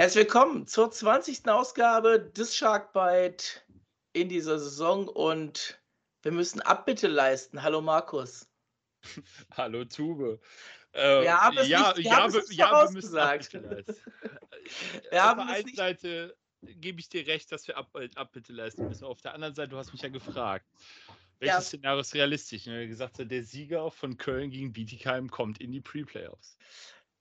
Herzlich willkommen zur 20. Ausgabe des Sharkbite in dieser Saison und wir müssen Abbitte leisten. Hallo Markus. Hallo Tube. Ähm, wir haben es ja, nicht, wir ja, haben es ja, wir müssen Abbitte leisten. wir Auf der einen Seite gebe ich dir recht, dass wir Ab Abbitte leisten müssen. Auf der anderen Seite, du hast mich ja gefragt. Welches ja. Szenario ist realistisch? Und er gesagt, der Sieger von Köln gegen Bietigheim kommt in die Pre-Playoffs.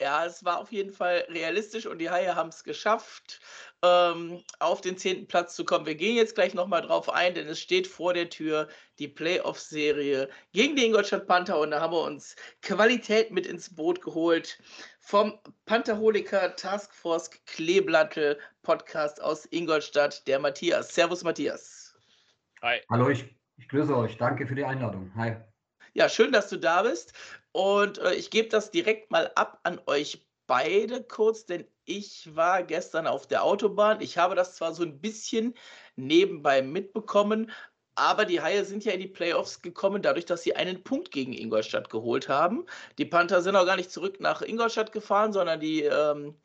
Ja, es war auf jeden Fall realistisch und die Haie haben es geschafft, ähm, auf den zehnten Platz zu kommen. Wir gehen jetzt gleich nochmal drauf ein, denn es steht vor der Tür die Playoff-Serie gegen die Ingolstadt Panther und da haben wir uns Qualität mit ins Boot geholt vom Pantherholiker Taskforce Kleeblattel Podcast aus Ingolstadt, der Matthias. Servus, Matthias. Hi. Hallo, ich, ich grüße euch. Danke für die Einladung. Hi. Ja, schön, dass du da bist. Und äh, ich gebe das direkt mal ab an euch beide kurz, denn ich war gestern auf der Autobahn. Ich habe das zwar so ein bisschen nebenbei mitbekommen, aber die Haie sind ja in die Playoffs gekommen, dadurch, dass sie einen Punkt gegen Ingolstadt geholt haben. Die Panther sind auch gar nicht zurück nach Ingolstadt gefahren, sondern die, ähm,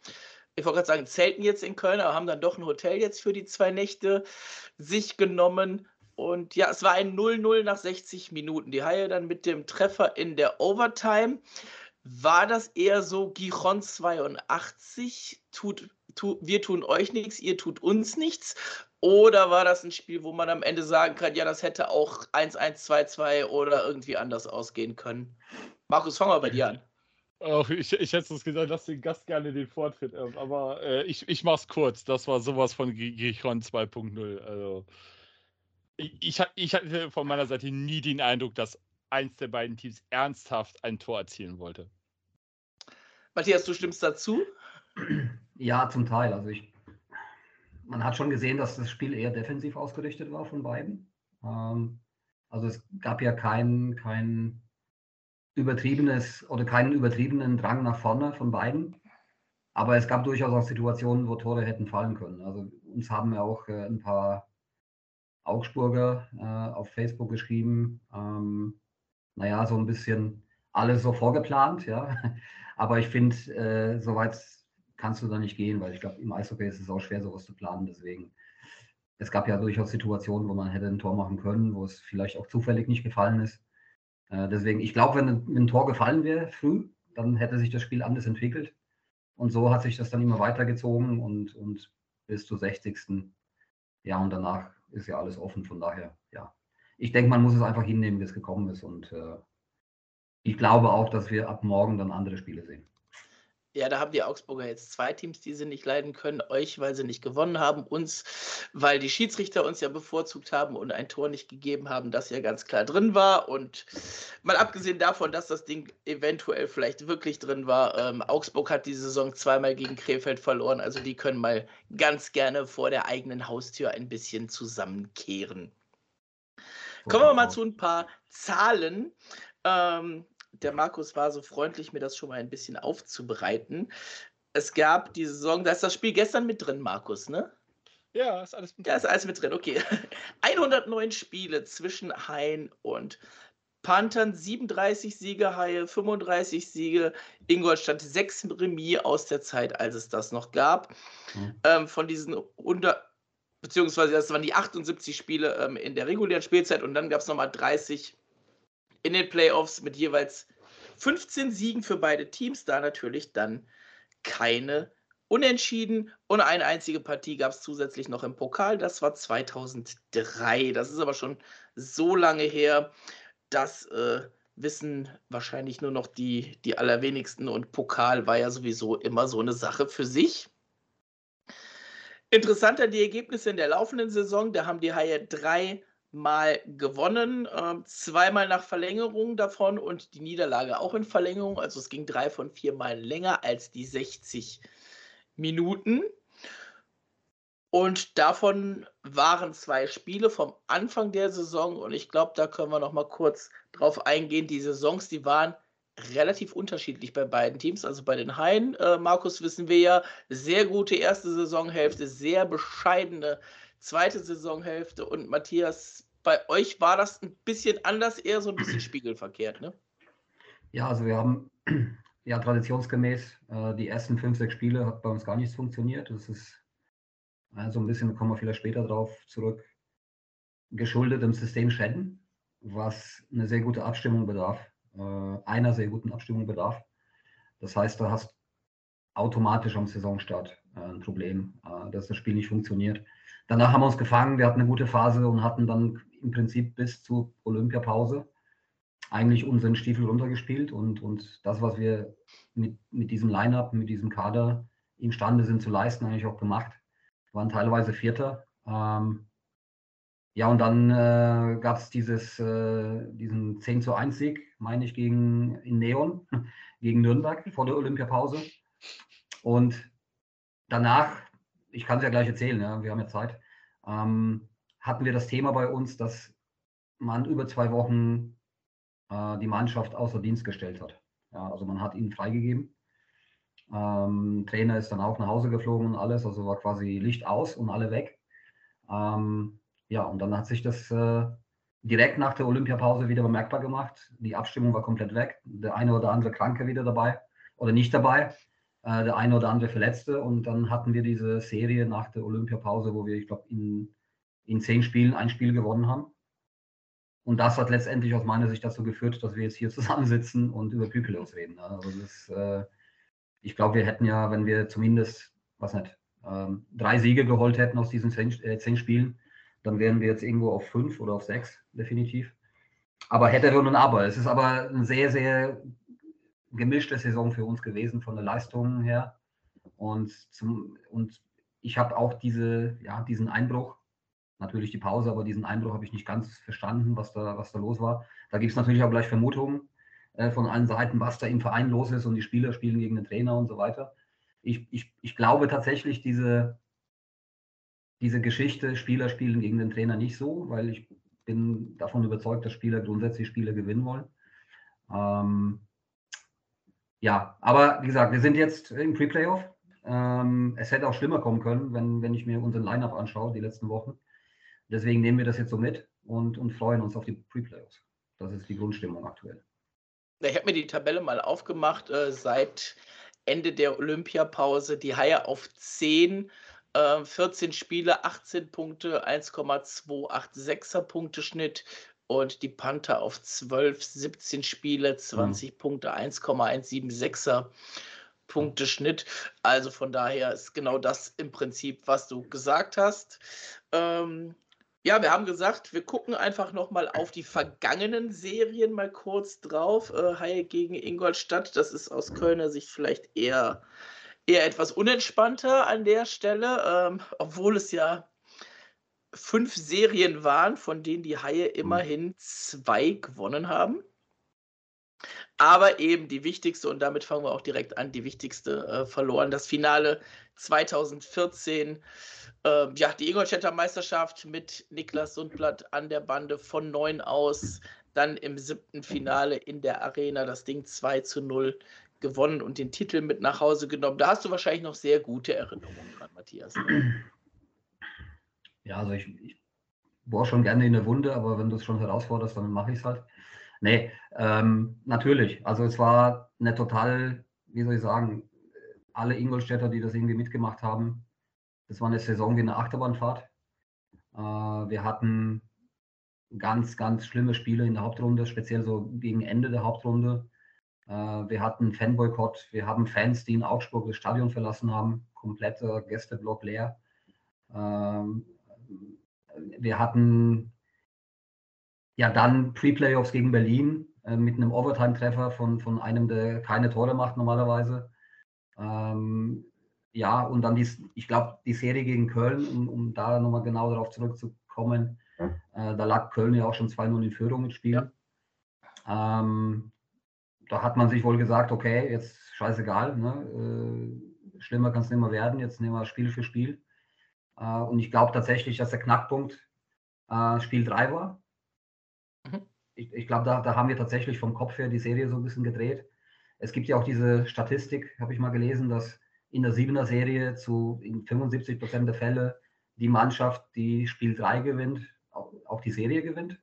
ich wollte gerade sagen, zelten jetzt in Köln, aber haben dann doch ein Hotel jetzt für die zwei Nächte sich genommen. Und ja, es war ein 0-0 nach 60 Minuten. Die Haie dann mit dem Treffer in der Overtime. War das eher so Gijon 82, tut, tu, wir tun euch nichts, ihr tut uns nichts? Oder war das ein Spiel, wo man am Ende sagen kann, ja, das hätte auch 1-1, 2-2 oder irgendwie anders ausgehen können? Markus, fangen wir bei dir an. Oh, ich, ich hätte es gesagt, lass den Gast gerne den Vortritt. Aber äh, ich, ich mach's kurz. Das war sowas von Gijon 2.0. Also ich, ich hatte von meiner Seite nie den Eindruck, dass eins der beiden Teams ernsthaft ein Tor erzielen wollte. Matthias, du stimmst dazu? Ja, zum Teil. Also ich, man hat schon gesehen, dass das Spiel eher defensiv ausgerichtet war von beiden. Ähm, also es gab ja kein, kein übertriebenes oder keinen übertriebenen Drang nach vorne von beiden. Aber es gab durchaus auch Situationen, wo Tore hätten fallen können. Also uns haben ja auch äh, ein paar Augsburger äh, auf Facebook geschrieben, ähm, naja, so ein bisschen alles so vorgeplant, ja. Aber ich finde, äh, so weit kannst du da nicht gehen, weil ich glaube, im Eishockey ist es auch schwer, sowas zu planen. Deswegen, es gab ja durchaus Situationen, wo man hätte ein Tor machen können, wo es vielleicht auch zufällig nicht gefallen ist. Äh, deswegen, ich glaube, wenn ein, ein Tor gefallen wäre früh, dann hätte sich das Spiel anders entwickelt. Und so hat sich das dann immer weitergezogen und, und bis zur 60. Ja, und danach ist ja alles offen. Von daher, ja. Ich denke, man muss es einfach hinnehmen, wie es gekommen ist. Und äh, ich glaube auch, dass wir ab morgen dann andere Spiele sehen. Ja, da haben die Augsburger jetzt zwei Teams, die sie nicht leiden können. Euch, weil sie nicht gewonnen haben. Uns, weil die Schiedsrichter uns ja bevorzugt haben und ein Tor nicht gegeben haben, das ja ganz klar drin war. Und mal abgesehen davon, dass das Ding eventuell vielleicht wirklich drin war, ähm, Augsburg hat die Saison zweimal gegen Krefeld verloren. Also die können mal ganz gerne vor der eigenen Haustür ein bisschen zusammenkehren. Kommen wir mal zu ein paar Zahlen. Ähm, der Markus war so freundlich, mir das schon mal ein bisschen aufzubereiten. Es gab die Saison, da ist das Spiel gestern mit drin, Markus, ne? Ja, ist alles mit drin. Ja, ist alles mit drin, okay. 109 Spiele zwischen Hain und Panthern, 37 Siege, Haie, 35 Siege, Ingolstadt, 6 Remis aus der Zeit, als es das noch gab. Mhm. Ähm, von diesen 100, beziehungsweise das waren die 78 Spiele ähm, in der regulären Spielzeit und dann gab es nochmal 30 in den Playoffs mit jeweils 15 Siegen für beide Teams, da natürlich dann keine Unentschieden und eine einzige Partie gab es zusätzlich noch im Pokal, das war 2003. Das ist aber schon so lange her, das äh, wissen wahrscheinlich nur noch die, die allerwenigsten und Pokal war ja sowieso immer so eine Sache für sich. Interessanter die Ergebnisse in der laufenden Saison, da haben die Haie drei mal gewonnen, äh, zweimal nach Verlängerung davon und die Niederlage auch in Verlängerung. Also es ging drei von vier Mal länger als die 60 Minuten. Und davon waren zwei Spiele vom Anfang der Saison. Und ich glaube, da können wir noch mal kurz drauf eingehen. Die Saisons, die waren relativ unterschiedlich bei beiden Teams. Also bei den Haien, äh, Markus, wissen wir ja, sehr gute erste Saisonhälfte, sehr bescheidene zweite Saisonhälfte. Und Matthias, bei euch war das ein bisschen anders, eher so ein bisschen spiegelverkehrt, ne? Ja, also wir haben ja, traditionsgemäß, äh, die ersten fünf, sechs Spiele hat bei uns gar nichts funktioniert. Das ist so ein bisschen, kommen wir vielleicht später drauf zurück, geschuldet im System Schäden, was eine sehr gute Abstimmung bedarf, äh, einer sehr guten Abstimmung bedarf. Das heißt, du hast automatisch am Saisonstart äh, ein Problem, äh, dass das Spiel nicht funktioniert. Danach haben wir uns gefangen, wir hatten eine gute Phase und hatten dann im Prinzip bis zur Olympiapause eigentlich unseren Stiefel runtergespielt und, und das, was wir mit, mit diesem Line-Up, mit diesem Kader imstande sind zu leisten, eigentlich auch gemacht. Wir waren teilweise Vierter. Ähm, ja, und dann äh, gab es dieses, äh, diesen 10 zu 1 Sieg, meine ich, gegen in Neon, gegen Nürnberg vor der Olympiapause. Und danach, ich kann es ja gleich erzählen, ja, wir haben ja Zeit, ähm, hatten wir das Thema bei uns, dass man über zwei Wochen äh, die Mannschaft außer Dienst gestellt hat. Ja, also man hat ihn freigegeben. Ähm, Trainer ist dann auch nach Hause geflogen und alles, also war quasi Licht aus und alle weg. Ähm, ja, und dann hat sich das äh, direkt nach der Olympiapause wieder bemerkbar gemacht. Die Abstimmung war komplett weg. Der eine oder andere Kranke wieder dabei oder nicht dabei. Äh, der eine oder andere Verletzte. Und dann hatten wir diese Serie nach der Olympiapause, wo wir, ich glaube, in, in zehn Spielen ein Spiel gewonnen haben. Und das hat letztendlich aus meiner Sicht dazu geführt, dass wir jetzt hier zusammensitzen und über Pykeleus reden. Also das, äh, ich glaube, wir hätten ja, wenn wir zumindest, was nicht, ähm, drei Siege geholt hätten aus diesen zehn, äh, zehn, Spielen, dann wären wir jetzt irgendwo auf fünf oder auf sechs, definitiv. Aber hätte und aber. Es ist aber eine sehr, sehr gemischte Saison für uns gewesen von der Leistung her. Und, zum, und ich habe auch diese, ja, diesen Einbruch natürlich die Pause, aber diesen Eindruck habe ich nicht ganz verstanden, was da, was da los war. Da gibt es natürlich auch gleich Vermutungen äh, von allen Seiten, was da im Verein los ist und die Spieler spielen gegen den Trainer und so weiter. Ich, ich, ich glaube tatsächlich, diese, diese Geschichte, Spieler spielen gegen den Trainer nicht so, weil ich bin davon überzeugt, dass Spieler grundsätzlich Spiele gewinnen wollen. Ähm, ja, aber wie gesagt, wir sind jetzt im Pre-Playoff. Ähm, es hätte auch schlimmer kommen können, wenn, wenn ich mir unseren Line-Up anschaue, die letzten Wochen. Deswegen nehmen wir das jetzt so mit und, und freuen uns auf die Pre-Playoffs. Das ist die Grundstimmung aktuell. Ich habe mir die Tabelle mal aufgemacht, äh, seit Ende der Olympiapause. Die Haie auf 10, äh, 14 Spiele, 18 Punkte, 1,286er Punkteschnitt. Und die Panther auf 12, 17 Spiele, 20 mhm. Punkte, 1,176er Punkteschnitt. Also von daher ist genau das im Prinzip, was du gesagt hast. Ähm, ja, wir haben gesagt, wir gucken einfach nochmal auf die vergangenen Serien mal kurz drauf. Äh, Haie gegen Ingolstadt, das ist aus Kölner Sicht vielleicht eher, eher etwas unentspannter an der Stelle, ähm, obwohl es ja fünf Serien waren, von denen die Haie hm. immerhin zwei gewonnen haben. Aber eben die wichtigste, und damit fangen wir auch direkt an, die wichtigste äh, verloren. Das Finale 2014 äh, ja, die Ingolstädter Meisterschaft mit Niklas Sundblatt an der Bande von neun aus, dann im siebten Finale in der Arena das Ding 2 zu 0 gewonnen und den Titel mit nach Hause genommen. Da hast du wahrscheinlich noch sehr gute Erinnerungen dran, Matthias. Ja, also ich, ich bohre schon gerne in der Wunde, aber wenn du es schon herausforderst, dann mache ich es halt. Nee, ähm, natürlich. Also es war eine total, wie soll ich sagen, alle Ingolstädter, die das irgendwie mitgemacht haben, das war eine Saison wie eine Achterbahnfahrt. Äh, wir hatten ganz, ganz schlimme Spiele in der Hauptrunde, speziell so gegen Ende der Hauptrunde. Äh, wir hatten Fanboykott, wir haben Fans, die in Augsburg das Stadion verlassen haben, kompletter Gästeblock leer. Ähm, wir hatten ja dann Pre-Playoffs gegen Berlin äh, mit einem Overtime-Treffer von, von einem, der keine Tore macht normalerweise. Ähm, ja, und dann die, ich glaube, die Serie gegen Köln, um, um da nochmal genau darauf zurückzukommen, äh, da lag Köln ja auch schon 2-0 in Führung mit Spiel. Ja. Ähm, da hat man sich wohl gesagt, okay, jetzt scheißegal, ne? äh, schlimmer kann es nicht mehr werden, jetzt nehmen wir Spiel für Spiel. Äh, und ich glaube tatsächlich, dass der Knackpunkt äh, Spiel 3 war. Ich, ich glaube, da, da haben wir tatsächlich vom Kopf her die Serie so ein bisschen gedreht. Es gibt ja auch diese Statistik, habe ich mal gelesen, dass in der Siebener Serie zu in 75 Prozent der Fälle die Mannschaft, die Spiel 3 gewinnt, auch, auch die Serie gewinnt.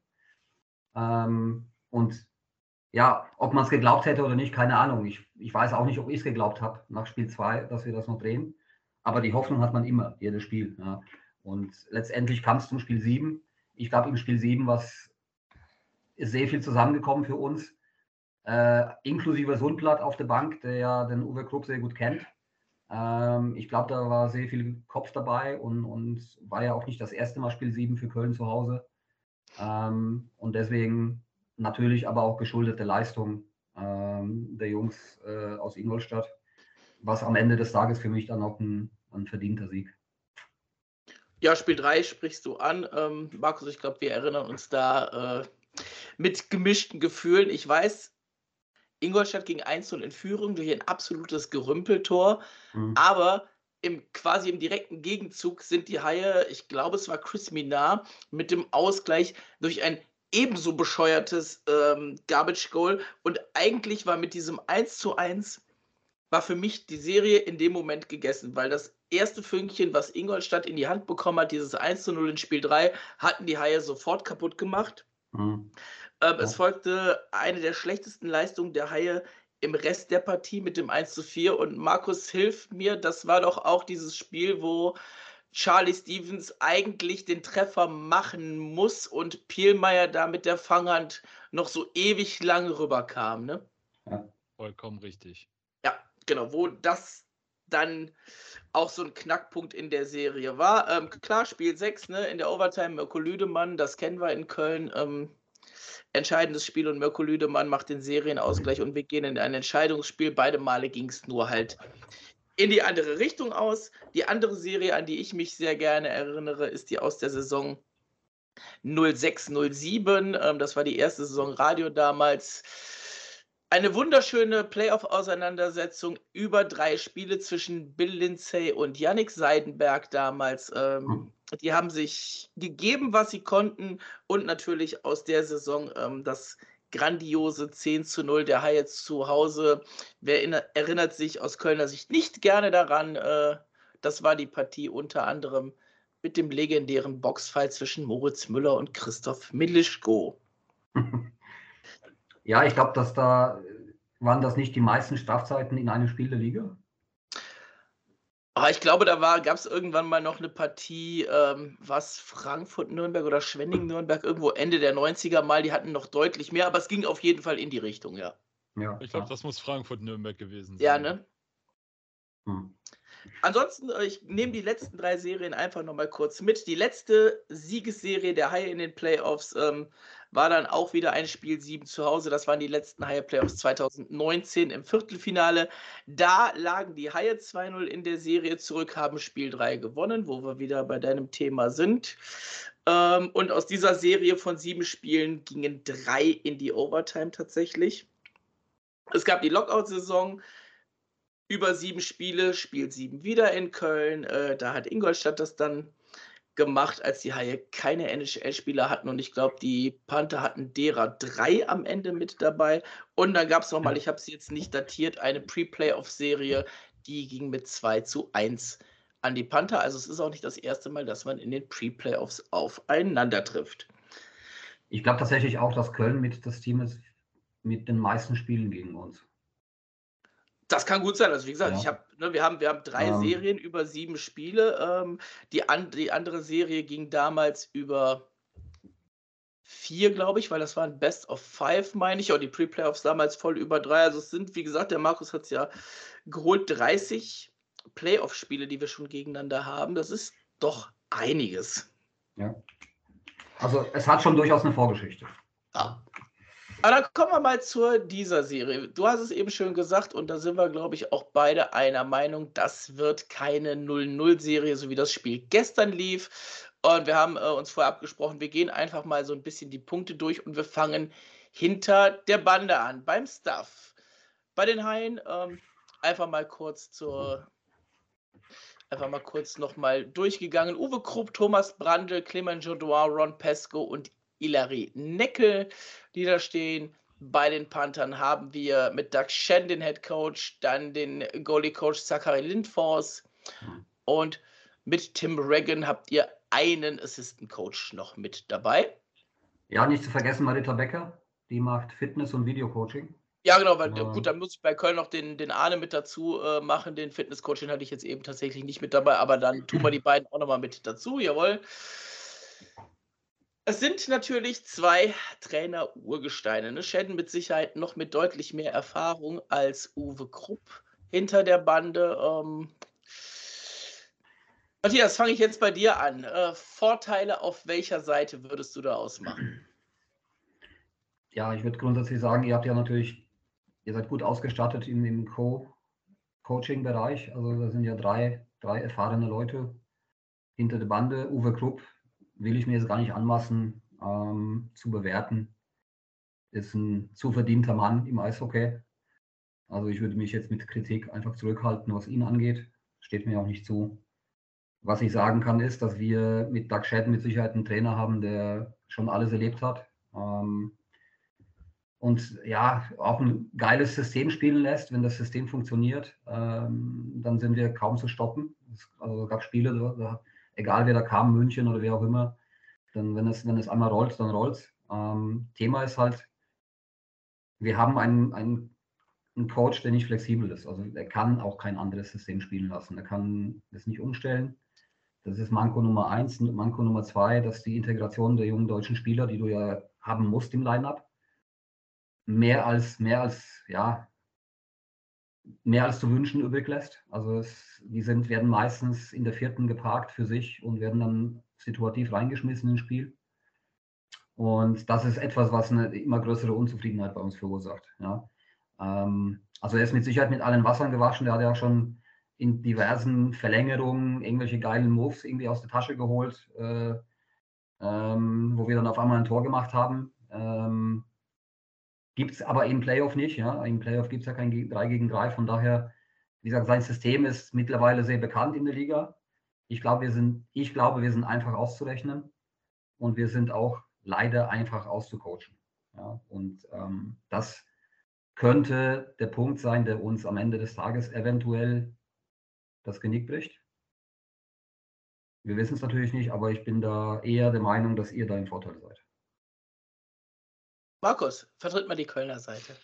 Ähm, und ja, ob man es geglaubt hätte oder nicht, keine Ahnung. Ich, ich weiß auch nicht, ob ich es geglaubt habe nach Spiel 2, dass wir das noch drehen. Aber die Hoffnung hat man immer, jedes Spiel. Ja. Und letztendlich kam es zum Spiel 7. Ich glaube, im Spiel 7 war ist sehr viel zusammengekommen für uns, äh, inklusive Sundblatt auf der Bank, der ja den Uwe Krupp sehr gut kennt. Ähm, ich glaube, da war sehr viel Kopf dabei und, und war ja auch nicht das erste Mal Spiel 7 für Köln zu Hause. Ähm, und deswegen natürlich aber auch geschuldete Leistung ähm, der Jungs äh, aus Ingolstadt, was am Ende des Tages für mich dann auch ein, ein verdienter Sieg. Ja, Spiel 3 sprichst du an. Ähm, Markus, ich glaube, wir erinnern uns da äh, mit gemischten Gefühlen. Ich weiß, Ingolstadt ging 1-0 in Führung durch ein absolutes Gerümpeltor, mhm. aber im, quasi im direkten Gegenzug sind die Haie, ich glaube, es war Chris Minar, mit dem Ausgleich durch ein ebenso bescheuertes ähm, Garbage Goal. Und eigentlich war mit diesem 1 zu 1 war für mich die Serie in dem Moment gegessen, weil das erste Fünkchen, was Ingolstadt in die Hand bekommen hat, dieses 1 zu 0 in Spiel 3, hatten die Haie sofort kaputt gemacht. Mhm. Ähm, ja. Es folgte eine der schlechtesten Leistungen der Haie im Rest der Partie mit dem 1 zu 4. Und Markus hilft mir, das war doch auch dieses Spiel, wo Charlie Stevens eigentlich den Treffer machen muss und Pielmeier da mit der Fanghand noch so ewig lang rüberkam. Ne? Ja. Vollkommen richtig. Ja, genau, wo das dann auch so ein Knackpunkt in der Serie war. Ähm, klar, Spiel 6, ne, in der Overtime Mirko Lüdemann, das kennen wir in Köln. Ähm, entscheidendes Spiel und Mirko Lüdemann macht den Serienausgleich und wir gehen in ein Entscheidungsspiel. Beide Male ging es nur halt in die andere Richtung aus. Die andere Serie, an die ich mich sehr gerne erinnere, ist die aus der Saison 0607. Ähm, das war die erste Saison Radio damals. Eine wunderschöne Playoff-Auseinandersetzung über drei Spiele zwischen Bill Lindsay und Yannick Seidenberg damals. Ähm, hm. die haben sich gegeben, was sie konnten und natürlich aus der Saison ähm, das grandiose 10 zu 0 der Haie zu Hause. Wer erinnert sich aus Kölner Sicht nicht gerne daran? Äh, das war die Partie unter anderem mit dem legendären Boxfight zwischen Moritz Müller und Christoph Milischko. Ja, ich glaube, dass da waren das nicht die meisten Strafzeiten in einem Spiel der Liga. Aber ich glaube, da gab es irgendwann mal noch eine Partie, ähm, was Frankfurt-Nürnberg oder Schwenning-Nürnberg, irgendwo Ende der 90er mal, die hatten noch deutlich mehr, aber es ging auf jeden Fall in die Richtung, ja. Ja, ich glaube, das muss Frankfurt-Nürnberg gewesen sein. Ja, ne? Hm. Ansonsten, äh, ich nehme die letzten drei Serien einfach nochmal kurz mit. Die letzte Siegesserie der Haie in den Playoffs ähm, war dann auch wieder ein Spiel 7 zu Hause. Das waren die letzten Haie Playoffs 2019 im Viertelfinale. Da lagen die Haie 2-0 in der Serie zurück, haben Spiel 3 gewonnen, wo wir wieder bei deinem Thema sind. Ähm, und aus dieser Serie von sieben Spielen gingen drei in die Overtime tatsächlich. Es gab die Lockout-Saison über sieben Spiele, spielt sieben wieder in Köln. Äh, da hat Ingolstadt das dann gemacht, als die Haie keine NHL-Spieler hatten. Und ich glaube, die Panther hatten derer drei am Ende mit dabei. Und dann gab es nochmal, ich habe es jetzt nicht datiert, eine Pre-Playoff-Serie, die ging mit 2 zu 1 an die Panther. Also es ist auch nicht das erste Mal, dass man in den Pre-Playoffs aufeinander trifft. Ich glaube tatsächlich auch, dass Köln mit das Team ist mit den meisten Spielen gegen uns. Das kann gut sein. Also wie gesagt, ja. ich hab, ne, wir, haben, wir haben drei ähm. Serien über sieben Spiele. Ähm, die, an, die andere Serie ging damals über vier, glaube ich, weil das waren Best of Five, meine ich. Und die Pre-Playoffs damals voll über drei. Also es sind, wie gesagt, der Markus hat es ja geholt, 30 Playoff-Spiele, die wir schon gegeneinander haben. Das ist doch einiges. Ja. Also es hat schon durchaus eine Vorgeschichte. Ja. Aber dann kommen wir mal zu dieser Serie. Du hast es eben schön gesagt und da sind wir, glaube ich, auch beide einer Meinung, das wird keine 0-0-Serie, so wie das Spiel gestern lief. Und wir haben äh, uns vorher abgesprochen, wir gehen einfach mal so ein bisschen die Punkte durch und wir fangen hinter der Bande an, beim Stuff. Bei den Haien ähm, einfach mal kurz zur einfach mal kurz nochmal durchgegangen. Uwe Krupp, Thomas Brandl, Clement Jodoin, Ron Pesco und Ilari Neckel, die da stehen. Bei den Panthern haben wir mit Doug Shen den Head Coach, dann den Goalie Coach Zachary Lindfors und mit Tim Regan habt ihr einen Assistant Coach noch mit dabei. Ja, nicht zu vergessen Marita Becker, die macht Fitness und Videocoaching. Ja, genau, weil ja. gut, dann muss ich bei Köln noch den, den Arne mit dazu äh, machen. Den Fitnesscoach, den hatte ich jetzt eben tatsächlich nicht mit dabei, aber dann tun wir die beiden auch nochmal mit dazu, jawohl. Es sind natürlich zwei Trainer-Urgesteine. Ne? Schäden mit Sicherheit noch mit deutlich mehr Erfahrung als Uwe Krupp hinter der Bande. Ähm, Matthias, fange ich jetzt bei dir an. Äh, Vorteile auf welcher Seite würdest du da ausmachen? Ja, ich würde grundsätzlich sagen, ihr habt ja natürlich, ihr seid gut ausgestattet in dem Co Coaching-Bereich. Also da sind ja drei, drei erfahrene Leute hinter der Bande. Uwe Krupp will ich mir jetzt gar nicht anmaßen ähm, zu bewerten. Ist ein zu verdienter Mann im Eishockey. Also ich würde mich jetzt mit Kritik einfach zurückhalten, was ihn angeht. Steht mir auch nicht zu. Was ich sagen kann, ist, dass wir mit Doug Shadden mit Sicherheit einen Trainer haben, der schon alles erlebt hat. Ähm, und ja, auch ein geiles System spielen lässt. Wenn das System funktioniert, ähm, dann sind wir kaum zu stoppen. Also es gab Spiele, da, da, egal wer da kam, München oder wer auch immer, dann wenn es, wenn es einmal rollt, dann rollt. Ähm, Thema ist halt, wir haben einen, einen, einen Coach, der nicht flexibel ist. Also er kann auch kein anderes System spielen lassen. Er kann es nicht umstellen. Das ist Manko Nummer eins. Manko Nummer zwei, dass die Integration der jungen deutschen Spieler, die du ja haben musst im Line-Up, mehr als, mehr als, ja, mehr als zu wünschen übrig lässt. Also es, die sind, werden meistens in der vierten geparkt für sich und werden dann situativ reingeschmissen ins Spiel. Und das ist etwas, was eine immer größere Unzufriedenheit bei uns verursacht. Ja. Ähm, also er ist mit Sicherheit mit allen Wassern gewaschen. Der hat ja schon in diversen Verlängerungen irgendwelche geilen Moves irgendwie aus der Tasche geholt, äh, ähm, wo wir dann auf einmal ein Tor gemacht haben. Ähm, gibt es aber im Playoff nicht. Ja? Im Playoff gibt es ja kein 3 gegen 3. Von daher, wie gesagt, sein System ist mittlerweile sehr bekannt in der Liga. Ich glaube, wir sind, ich glaube, wir sind einfach auszurechnen und wir sind auch leider einfach auszucoachen. Ja? Und ähm, das könnte der Punkt sein, der uns am Ende des Tages eventuell das Genick bricht. Wir wissen es natürlich nicht, aber ich bin da eher der Meinung, dass ihr da im Vorteil seid. Markus, vertritt mal die Kölner Seite.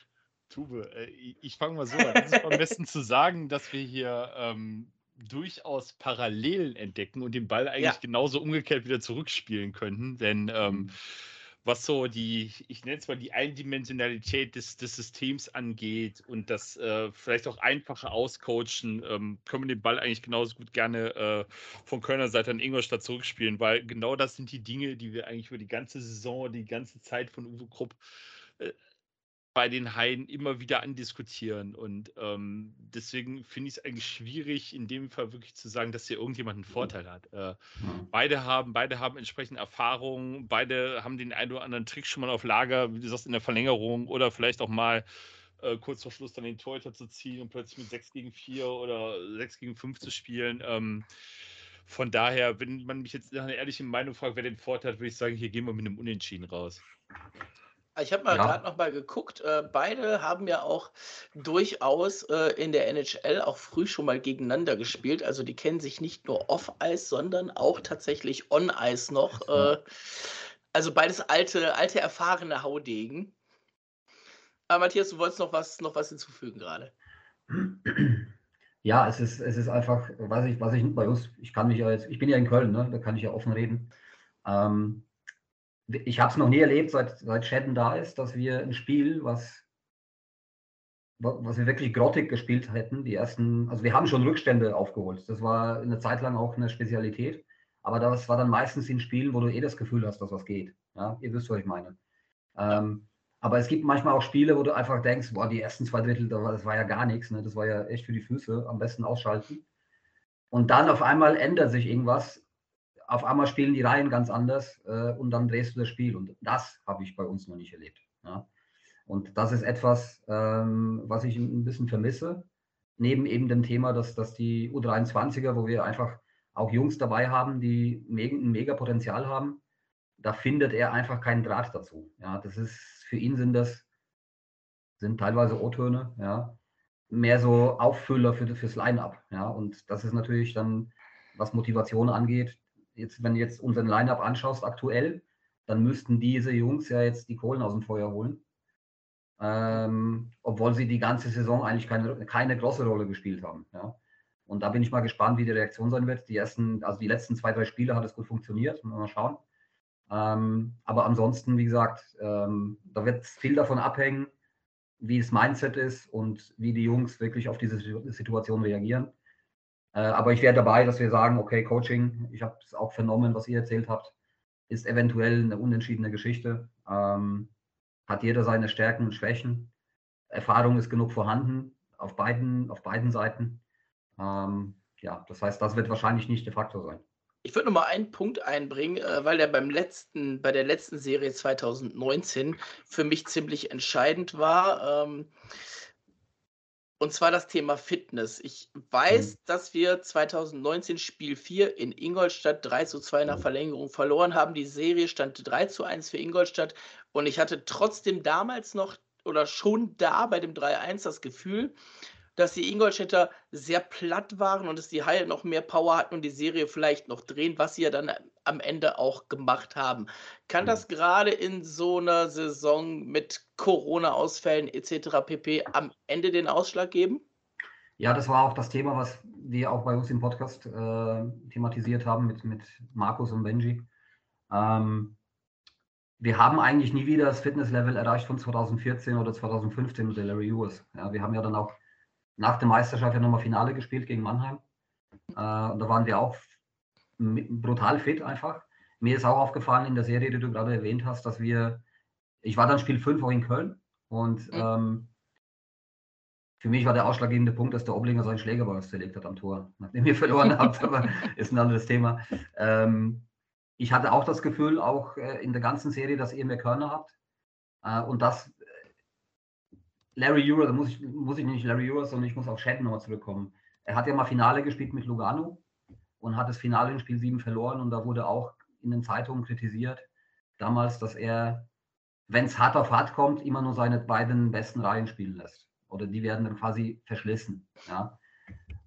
Tube, äh, ich fange mal so an. Es ist am besten zu sagen, dass wir hier ähm, durchaus Parallelen entdecken und den Ball eigentlich ja. genauso umgekehrt wieder zurückspielen könnten. Denn ähm, mhm was so die, ich nenne es mal die Eindimensionalität des, des Systems angeht und das äh, vielleicht auch einfache Auscoachen, ähm, können wir den Ball eigentlich genauso gut gerne äh, von Kölner Seite an Ingolstadt zurückspielen, weil genau das sind die Dinge, die wir eigentlich über die ganze Saison, die ganze Zeit von Uwe Krupp äh, bei den Haien immer wieder andiskutieren. Und ähm, deswegen finde ich es eigentlich schwierig, in dem Fall wirklich zu sagen, dass hier irgendjemand einen Vorteil hat. Äh, beide haben, beide haben entsprechende Erfahrungen, beide haben den einen oder anderen Trick schon mal auf Lager, wie du sagst, in der Verlängerung oder vielleicht auch mal äh, kurz vor Schluss dann den Torhüter zu ziehen und plötzlich mit 6 gegen 4 oder 6 gegen 5 zu spielen. Ähm, von daher, wenn man mich jetzt nach einer ehrlichen Meinung fragt, wer den Vorteil hat, würde ich sagen, hier gehen wir mit einem Unentschieden raus. Ich habe mal Ja. gerade noch mal geguckt. Äh, beide haben ja auch durchaus äh, in der NHL auch früh schon mal gegeneinander gespielt. Also die kennen sich nicht nur off-Ice, sondern auch tatsächlich on-Ice noch. Äh, also beides alte, alte erfahrene Haudegen. Aber Matthias, du wolltest noch was, noch was hinzufügen gerade. Ja, es ist, es ist einfach, weiß ich, was ich bei uns, ich kann mich ja jetzt, ich bin ja in Köln, ne, da kann ich ja offen reden. Ähm, ich habe es noch nie erlebt, seit, seit Shadden da ist, dass wir ein Spiel, was, was wir wirklich grottig gespielt hätten, die ersten, also wir haben schon Rückstände aufgeholt. Das war eine Zeit lang auch eine Spezialität. Aber das war dann meistens in Spielen, wo du eh das Gefühl hast, dass was geht. Ja, ihr wisst, was ich meine. Ähm, aber es gibt manchmal auch Spiele, wo du einfach denkst, boah, die ersten zwei Drittel, das war ja gar nichts. Ne? Das war ja echt für die Füße. Am besten ausschalten. Und dann auf einmal ändert sich irgendwas auf einmal spielen die Reihen ganz anders äh, und dann drehst du das Spiel. Und das habe ich bei uns noch nicht erlebt. Ja. Und das ist etwas, ähm, was ich ein bisschen vermisse. Neben eben dem Thema, dass, dass die U23er, wo wir einfach auch Jungs dabei haben, die ein mega Potenzial haben, da findet er einfach keinen Draht dazu. Ja, das ist, für ihn sind das, sind teilweise O-Töne, ja, mehr so Auffüller für, fürs Line-Up. Ja, und das ist natürlich dann, was Motivation angeht, jetzt, wenn du jetzt unseren Line-Up anschaust aktuell, dann müssten diese Jungs ja jetzt die Kohlen aus dem Feuer holen. ähm, obwohl sie die ganze Saison eigentlich keine, keine große Rolle gespielt haben. Ja. Und da bin ich mal gespannt, wie die Reaktion sein wird. Die ersten, also die letzten zwei, drei Spiele hat es gut funktioniert. Mal schauen. Ähm, aber ansonsten, wie gesagt, ähm, da wird viel davon abhängen, wie das Mindset ist und wie die Jungs wirklich auf diese Situation reagieren. Äh, aber ich wäre dabei, dass wir sagen, okay, Coaching, ich habe es auch vernommen, was ihr erzählt habt, ist eventuell eine unentschiedene Geschichte. Ähm, hat jeder seine Stärken und Schwächen. Erfahrung ist genug vorhanden auf beiden, auf beiden Seiten. Ähm, ja, das heißt, das wird wahrscheinlich nicht der Faktor sein. Ich würde noch mal einen Punkt einbringen, äh, weil der beim letzten, bei der letzten Serie 2019 für mich ziemlich entscheidend war. Ähm, und zwar das Thema Fitness. Ich weiß, mhm. dass wir 2019 Spiel 4 in Ingolstadt 3 zu 2 nach Verlängerung verloren haben. Die Serie stand 3 zu 1 für Ingolstadt. Und ich hatte trotzdem damals noch oder schon da bei dem 3-1 das Gefühl, dass die Ingolstädter sehr platt waren und dass die Haie noch mehr Power hatten und die Serie vielleicht noch drehen, was sie ja dann am Ende auch gemacht haben. Kann das gerade in so einer Saison mit Corona-Ausfällen etc. pp. am Ende den Ausschlag geben? Ja, das war auch das Thema, was wir auch bei uns im Podcast äh, thematisiert haben mit, mit Markus und Benji. Ähm, wir haben eigentlich nie wieder das Fitnesslevel erreicht von 2014 oder 2015 mit der Larry Ewers. Ja, wir haben ja dann auch nach der Meisterschaft ja nochmal Finale gespielt gegen Mannheim. Äh, und da waren wir auch brutal fit einfach. Mir ist auch aufgefallen in der Serie, die du gerade erwähnt hast, dass wir, ich war dann Spiel 5 auch in Köln und ähm, für mich war der ausschlaggebende Punkt, dass der Oblinger seinen Schlägerball zerlegt hat am Tor, nachdem wir verloren haben, aber ist ein anderes Thema. Ähm, ich hatte auch das Gefühl, auch äh, in der ganzen Serie, dass ihr mehr Körner habt. Äh, und das Larry Euro, da muss ich, muss ich nicht Larry Euro, sondern ich muss auf Shatton nochmal zurückkommen. Er hat ja mal Finale gespielt mit Lugano und hat das Finale in Spiel 7 verloren und da wurde auch in den Zeitungen kritisiert, damals, dass er, wenn es hart auf hart kommt, immer nur seine beiden besten Reihen spielen lässt. Oder die werden dann quasi verschlissen. Ja.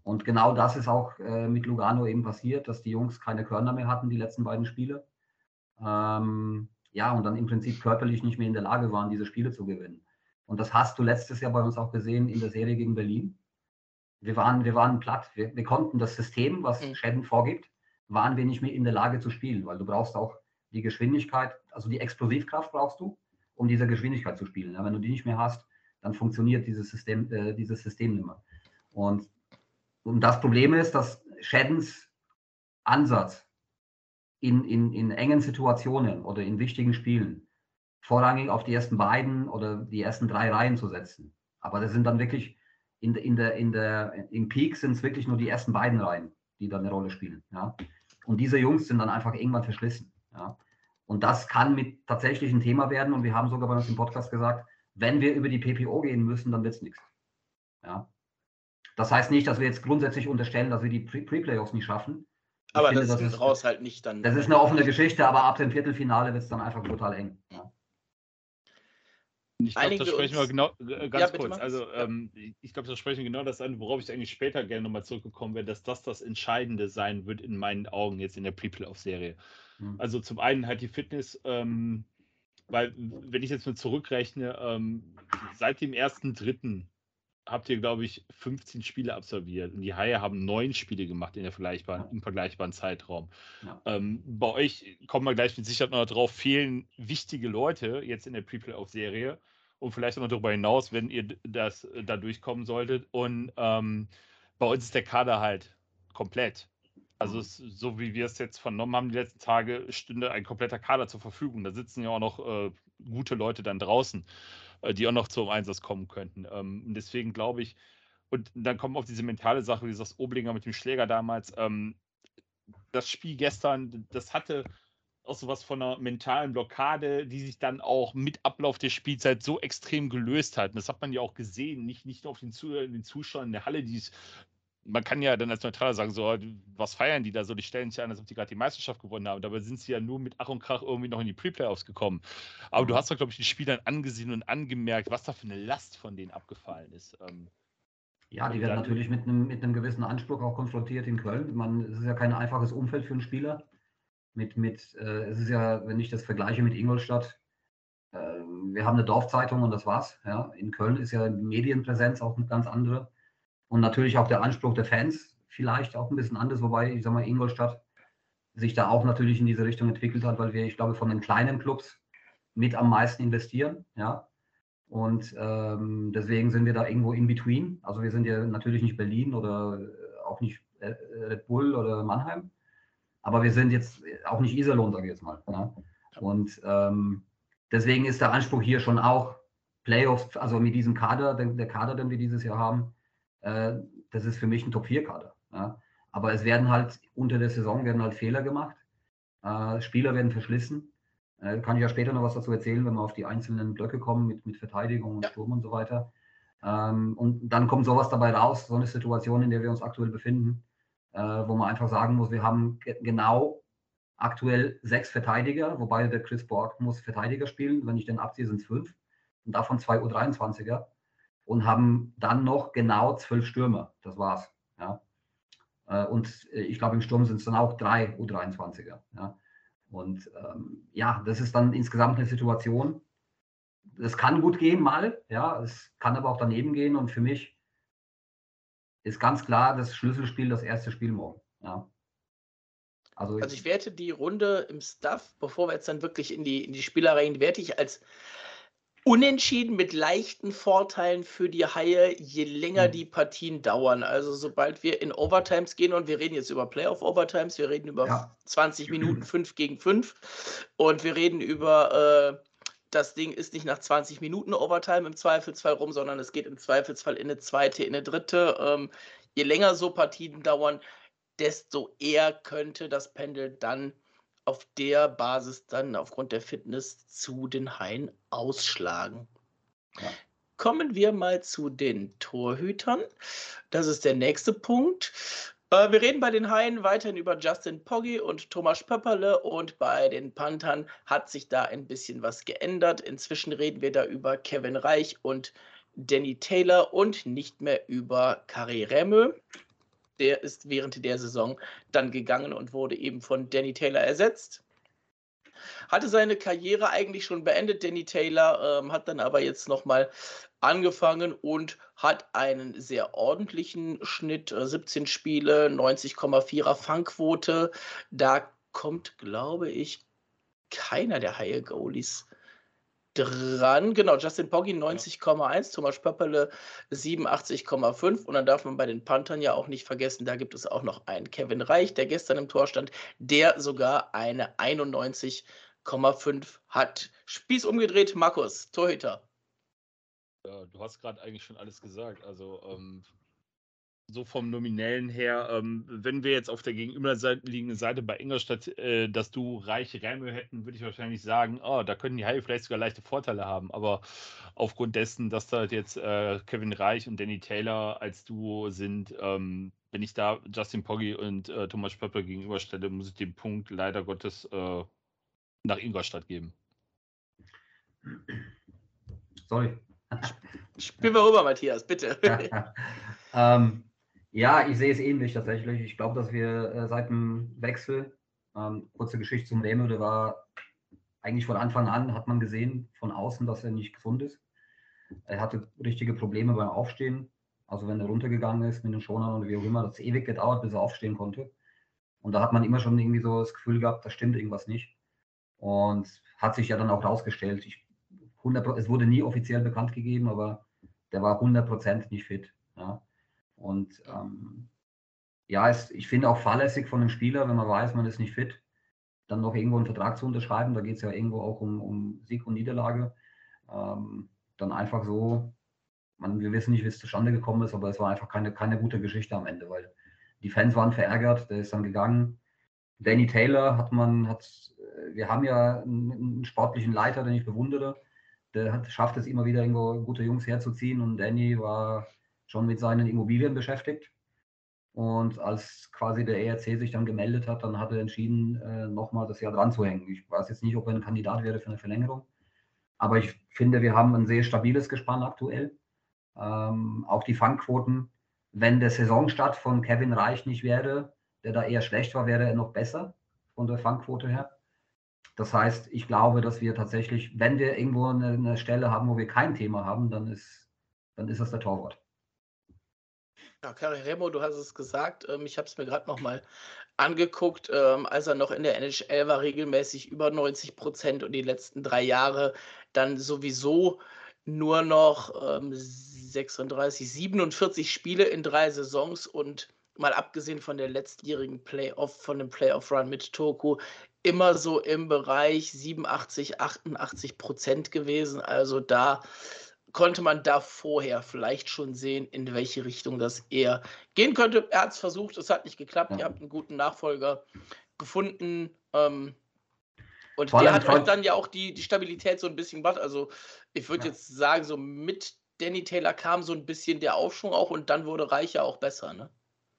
Und genau das ist auch äh, mit Lugano eben passiert, dass die Jungs keine Körner mehr hatten, die letzten beiden Spiele. Ähm, ja, und dann im Prinzip körperlich nicht mehr in der Lage waren, diese Spiele zu gewinnen. Und das hast du letztes Jahr bei uns auch gesehen in der Serie gegen Berlin. Wir waren, wir waren platt. Wir, wir konnten das System, was mhm. Schäden vorgibt, waren wir nicht mehr in der Lage zu spielen, weil du brauchst auch die Geschwindigkeit, also die Explosivkraft brauchst du, um diese Geschwindigkeit zu spielen. Ja, wenn du die nicht mehr hast, dann funktioniert dieses System, äh, dieses System nicht mehr. Und, und das Problem ist, dass Shaddens Ansatz in, in, in engen Situationen oder in wichtigen Spielen vorrangig auf die ersten beiden oder die ersten drei Reihen zu setzen. Aber das sind dann wirklich in, in der, in der, im Peak sind es wirklich nur die ersten beiden Reihen, die dann eine Rolle spielen. Ja? Und diese Jungs sind dann einfach irgendwann verschlissen. Ja? Und das kann mit tatsächlich ein Thema werden. Und wir haben sogar bei uns im Podcast gesagt, wenn wir über die PPO gehen müssen, dann wird es nichts. Ja? Das heißt nicht, dass wir jetzt grundsätzlich unterstellen, dass wir die Pre-Playoffs nicht schaffen. Ich aber finde, das, ist raus halt nicht dann. Das ist eine offene Geschichte, aber ab dem Viertelfinale wird es dann einfach brutal eng. Ja. Ich glaube, da sprechen wir genau, äh, ganz ja, kurz. Also, ähm, ich glaube, da sprechen wir genau das an, worauf ich eigentlich später gerne nochmal zurückgekommen wäre, dass das das Entscheidende sein wird in meinen Augen jetzt in der Pre-Playoff-Serie. Mhm. Also, zum einen halt die Fitness, ähm, weil, wenn ich jetzt mal zurückrechne, ähm, seit dem ersten Dritten habt ihr, glaube ich, 15 Spiele absolviert und die Haie haben neun Spiele gemacht in der vergleichbaren, im vergleichbaren Zeitraum. Ja. Ähm, bei euch kommen wir gleich mit Sicherheit noch drauf, fehlen wichtige Leute jetzt in der Pre-Playoff-Serie und vielleicht auch noch darüber hinaus, wenn ihr das äh, da durchkommen solltet. Und ähm, bei uns ist der Kader halt komplett. Also mhm. es, so wie wir es jetzt vernommen haben, die letzten Tage stünde ein kompletter Kader zur Verfügung. Da sitzen ja auch noch äh, gute Leute dann draußen, äh, die auch noch zum Einsatz kommen könnten. Ähm, und deswegen glaube ich, und dann kommen wir auf diese mentale Sache, wie das Oblinger mit dem Schläger damals. Ähm, das Spiel gestern, das hatte auch sowas von einer mentalen Blockade, die sich dann auch mit Ablauf der Spielzeit so extrem gelöst hat. Und das hat man ja auch gesehen, nicht, nicht nur auf den, den Zuschauern in der Halle, die es man kann ja dann als Neutraler sagen, so, was feiern die da so? Die stellen sich an, als ob die gerade die Meisterschaft gewonnen haben. Dabei sind sie ja nur mit Ach und Krach irgendwie noch in die Pre-Playoffs gekommen. Aber mhm. du hast doch, glaube ich, den Spielern angesehen und angemerkt, was da für eine Last von denen abgefallen ist. Ähm, ja, die werden natürlich mit einem, mit einem gewissen Anspruch auch konfrontiert in Köln. Man, es ist ja kein einfaches Umfeld für einen Spieler mit, mit äh, es ist ja, wenn ich das vergleiche mit Ingolstadt, äh, wir haben eine Dorfzeitung und das war's. Ja. In Köln ist ja Medienpräsenz auch eine ganz andere. Und natürlich auch der Anspruch der Fans vielleicht auch ein bisschen anders, wobei, ich sag mal, Ingolstadt sich da auch natürlich in diese Richtung entwickelt hat, weil wir, ich glaube, von den kleinen Clubs mit am meisten investieren. Ja. Und ähm, deswegen sind wir da irgendwo in between. Also wir sind ja natürlich nicht Berlin oder äh, auch nicht äh, Red Bull oder Mannheim, aber wir sind jetzt auch nicht Iserlohn, sage ich jetzt mal. Ja. Und ähm, deswegen ist der Anspruch hier schon auch Playoffs, also mit diesem Kader, der, der Kader, den wir dieses Jahr haben, äh, das ist für mich ein Top-4-Kader. Ja. Aber es werden halt unter der Saison werden halt Fehler gemacht. Äh, Spieler werden verschlissen. Äh, kann ich ja später noch was dazu erzählen, wenn wir auf die einzelnen Blöcke kommen mit, mit Verteidigung und. Sturm und so weiter. Ähm, und dann kommt sowas dabei raus, so eine Situation, in der wir uns aktuell befinden, äh, wo man einfach sagen muss, wir haben genau aktuell sechs Verteidiger, wobei der Chris Borg muss Verteidiger spielen. Wenn ich den abziehe, sind es fünf. Und davon zwei U23er. Und haben dann noch genau zwölf Stürmer. Das war's. Ja. Äh, und äh, ich glaube, im Sturm sind es dann auch drei U23er. Ja. Und ähm, ja, das ist dann insgesamt eine Situation. Es kann gut gehen mal, ja, es kann aber auch daneben gehen. Und für mich ist ganz klar das Schlüsselspiel das erste Spiel morgen. Ja. Also, also ich werte die Runde im Stuff, bevor wir jetzt dann wirklich in die, in die Spieler werte ich als Unentschieden mit leichten Vorteilen für die Haie, je länger mhm. die Partien dauern. Also sobald wir in Overtimes gehen und wir reden jetzt über Playoff-Overtimes, wir reden über ja. 20 Minuten 5 gegen 5 und wir reden über, äh, das Ding ist nicht nach 20 Minuten Overtime im Zweifelsfall rum, sondern es geht im Zweifelsfall in eine zweite, in eine dritte. Ähm, je länger so Partien dauern, desto eher könnte das Pendel dann auf der Basis dann aufgrund der Fitness zu den Haien ausschlagen. Ja. Kommen wir mal zu den Torhütern. Das ist der nächste Punkt. Äh, wir reden bei den Haien weiterhin über Justin Poggi und Thomas Pöpperle und bei den Panthern hat sich da ein bisschen was geändert. Inzwischen reden wir da über Kevin Reich und Danny Taylor und nicht mehr über Kari Remmö der ist während der Saison dann gegangen und wurde eben von Danny Taylor ersetzt. Hatte seine Karriere eigentlich schon beendet, Danny Taylor, ähm, hat dann aber jetzt nochmal angefangen und hat einen sehr ordentlichen Schnitt, 17 äh, Spiele, 90,4er Fangquote. Da kommt, glaube ich, keiner der Haie Goalies dran. Genau, Justin Poggi 90,1, Thomas Pöpperle 87,5. Und dann darf man bei den Panthern ja auch nicht vergessen, da gibt es auch noch einen Kevin Reich, der gestern im Tor stand, der sogar eine 91,5 hat. Spieß umgedreht, Markus, Torhüter. Ja, du hast gerade eigentlich schon alles gesagt. Also ähm, so vom Nominellen her, ähm, wenn wir jetzt auf der gegenüberliegenden Seite bei Ingolstadt äh, dass du reiche Räume hätten, würde ich wahrscheinlich sagen, oh, da könnten die Haie vielleicht sogar leichte Vorteile haben. Aber aufgrund dessen, dass da halt jetzt äh, Kevin Reich und Danny Taylor als Duo sind, ähm, wenn ich da Justin Poggi und äh, Thomas Pöppel gegenüberstelle, muss ich den Punkt leider Gottes äh, nach Ingolstadt geben. Sorry. Spielen wir rüber, Matthias, bitte. ähm, ja, ich sehe es ähnlich tatsächlich. Ich glaube, dass wir äh, seit dem Wechsel, ähm, kurze Geschichte zum Remo, der war eigentlich von Anfang an, hat man gesehen von außen, dass er nicht gesund ist. Er hatte richtige Probleme beim Aufstehen. Also wenn er runtergegangen ist mit den Schonern oder wie auch immer, das hat ewig gedauert, bis er aufstehen konnte. Und da hat man immer schon irgendwie so das Gefühl gehabt, da stimmt irgendwas nicht. Und hat sich ja dann auch rausgestellt. Ich, 100, es wurde nie offiziell bekannt gegeben, aber der war 100% nicht fit. Ja. Und ähm, ja, es, ich finde auch fahrlässig von einem Spieler, wenn man weiß, man ist nicht fit, dann noch irgendwo einen Vertrag zu unterschreiben. Da geht es ja irgendwo auch um, um Sieg und Niederlage. Ähm, dann einfach so, man, wir wissen nicht, wie es zustande gekommen ist, aber es war einfach keine, keine gute Geschichte am Ende, weil die Fans waren verärgert, der ist dann gegangen. Danny Taylor hat man, hat, wir haben ja einen, einen sportlichen Leiter, den ich bewundere. Der hat, schafft es immer wieder irgendwo gute Jungs herzuziehen und Danny war schon mit seinen Immobilien beschäftigt. Und als quasi der ERC sich dann gemeldet hat, dann hat er entschieden, äh, nochmal das Jahr dran zu hängen. Ich weiß jetzt nicht, ob er ein Kandidat wäre für eine Verlängerung. Aber ich finde, wir haben ein sehr stabiles Gespann aktuell. Ähm, auch die Fangquoten, wenn der Saisonstart von Kevin Reich nicht wäre, der da eher schlecht war, wäre er noch besser von der Fangquote her. Das heißt, ich glaube, dass wir tatsächlich, wenn wir irgendwo eine, eine Stelle haben, wo wir kein Thema haben, dann ist, dann ist das der Torwart. Ja, Karim Remo, du hast es gesagt. Ähm, ich habe es mir gerade nochmal angeguckt. Ähm, als er noch in der NHL war, regelmäßig über 90 Prozent und die letzten drei Jahre dann sowieso nur noch ähm, 36, 47 Spiele in drei Saisons und mal abgesehen von der letztjährigen Playoff, von dem Playoff-Run mit Toku, immer so im Bereich 87, 88 Prozent gewesen. Also da konnte man da vorher vielleicht schon sehen, in welche Richtung das eher gehen könnte. Er hat es versucht, es hat nicht geklappt. Ja. Ihr habt einen guten Nachfolger gefunden. Ähm, und Vor der hat euch dann ja auch die, die Stabilität so ein bisschen gemacht. Also ich würde ja. jetzt sagen, so mit Danny Taylor kam so ein bisschen der Aufschwung auch und dann wurde Reicher auch besser. Ne?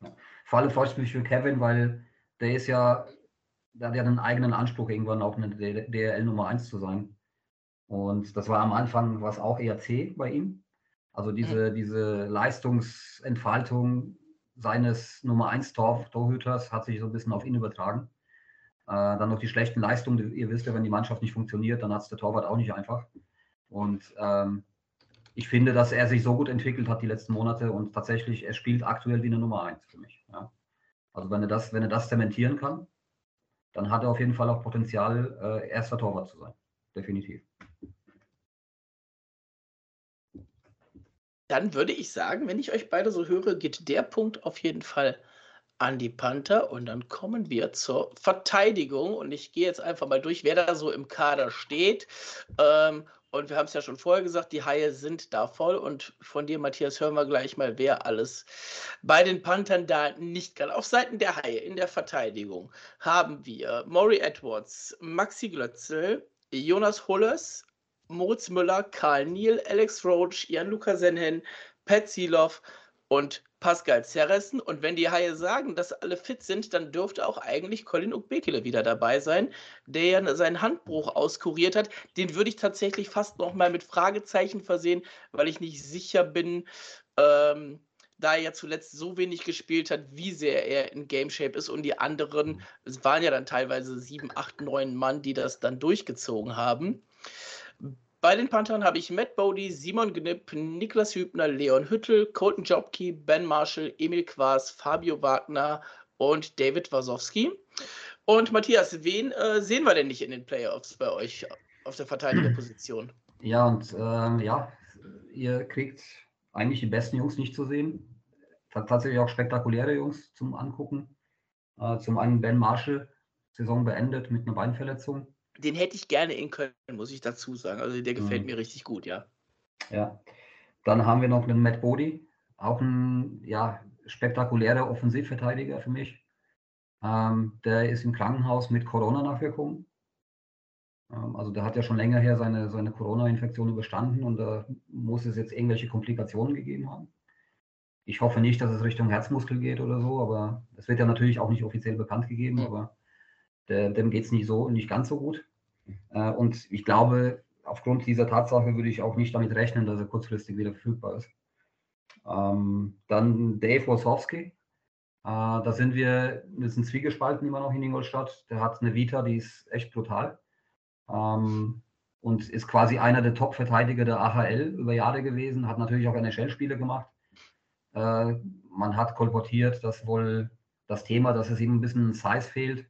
Ja. Vor allem freut es mich für Kevin, weil der ist ja, der hat ja einen eigenen Anspruch, irgendwann auch eine DL Nummer 1 zu sein. Und das war am Anfang was auch eher zäh bei ihm. Also diese, mhm. diese Leistungsentfaltung seines Nummer 1 Tor, Torhüters hat sich so ein bisschen auf ihn übertragen. Äh, dann noch die schlechten Leistungen. Ihr wisst ja, wenn die Mannschaft nicht funktioniert, dann hat es der Torwart auch nicht einfach. Und ähm, ich finde, dass er sich so gut entwickelt hat die letzten Monate und tatsächlich, er spielt aktuell wie eine Nummer 1 für mich. Ja. Also wenn er das, wenn er das zementieren kann, dann hat er auf jeden Fall auch Potenzial, äh, erster Torwart zu sein. Definitiv. Dann würde ich sagen, wenn ich euch beide so höre, geht der Punkt auf jeden Fall an die Panther und dann kommen wir zur Verteidigung und ich gehe jetzt einfach mal durch, wer da so im Kader steht. Ähm, und wir haben es ja schon vorher gesagt, die Haie sind da voll und von dir, Matthias, hören wir gleich mal, wer alles bei den Panthern da nicht kann. Auf Seiten der Haie in der Verteidigung haben wir Maury Edwards, Maxi Glötzel, Jonas Hullers, Moritz Müller, Karl Niel, Alex Roach, Jan-Luca Senhen, Pat Ziloff und Pascal Zerressen. Und wenn die Haie sagen, dass alle fit sind, dann dürfte auch eigentlich Colin Ukbekele wieder dabei sein, der ja seinen Handbruch auskuriert hat. Den würde ich tatsächlich fast noch mal mit Fragezeichen versehen, weil ich nicht sicher bin, ähm, da er ja zuletzt so wenig gespielt hat, wie sehr er in Game Shape ist. Und die anderen, es waren ja dann teilweise sieben, acht, neun Mann, die das dann durchgezogen haben. Bei den Panthern habe ich Matt Bodie, Simon Gnipp, Niklas Hübner, Leon Hüttel, Colton Jobke, Ben Marshall, Emil Quas, Fabio Wagner und David Wasowski. Und Matthias, wen äh, sehen wir denn nicht in den Playoffs bei euch auf der Verteidigerposition? Ja, und ähm, ja, ihr kriegt eigentlich die besten Jungs nicht zu sehen. Tatsächlich auch spektakuläre Jungs zum Angucken. Äh, zum einen Ben Marshall, Saison beendet mit einer Beinverletzung den hätte ich gerne in Köln, muss ich dazu sagen. Also der gefällt mhm. mir richtig gut, ja. Ja. Dann haben wir noch einen Matt Bodie, auch ein ja, spektakulärer Offensivverteidiger für mich. Ähm, der ist im Krankenhaus mit Corona-Nachwirkungen. Ähm, also der hat ja schon länger her seine, seine Corona-Infektion überstanden und da muss es jetzt irgendwelche Komplikationen gegeben haben. Ich hoffe nicht, dass es Richtung Herzmuskel geht oder so, aber es wird ja natürlich auch nicht offiziell bekannt gegeben, mhm. aber der, dem geht es nicht so, nicht ganz so gut. Äh, und ich glaube, aufgrund dieser Tatsache würde ich auch nicht damit rechnen, dass er kurzfristig wieder verfügbar ist. Ähm, dann Dave Wosowski. Äh, da sind wir, wir sind zwiegespalten immer noch in Ingolstadt. Der hat eine Vita, die ist echt brutal. Ähm, und ist quasi einer der Top-Verteidiger der AHL über Jahre gewesen, hat natürlich auch NHL-Spiele gemacht. Äh, man hat kolportiert, dass wohl das Thema, dass es ihm ein bisschen Size fehlt,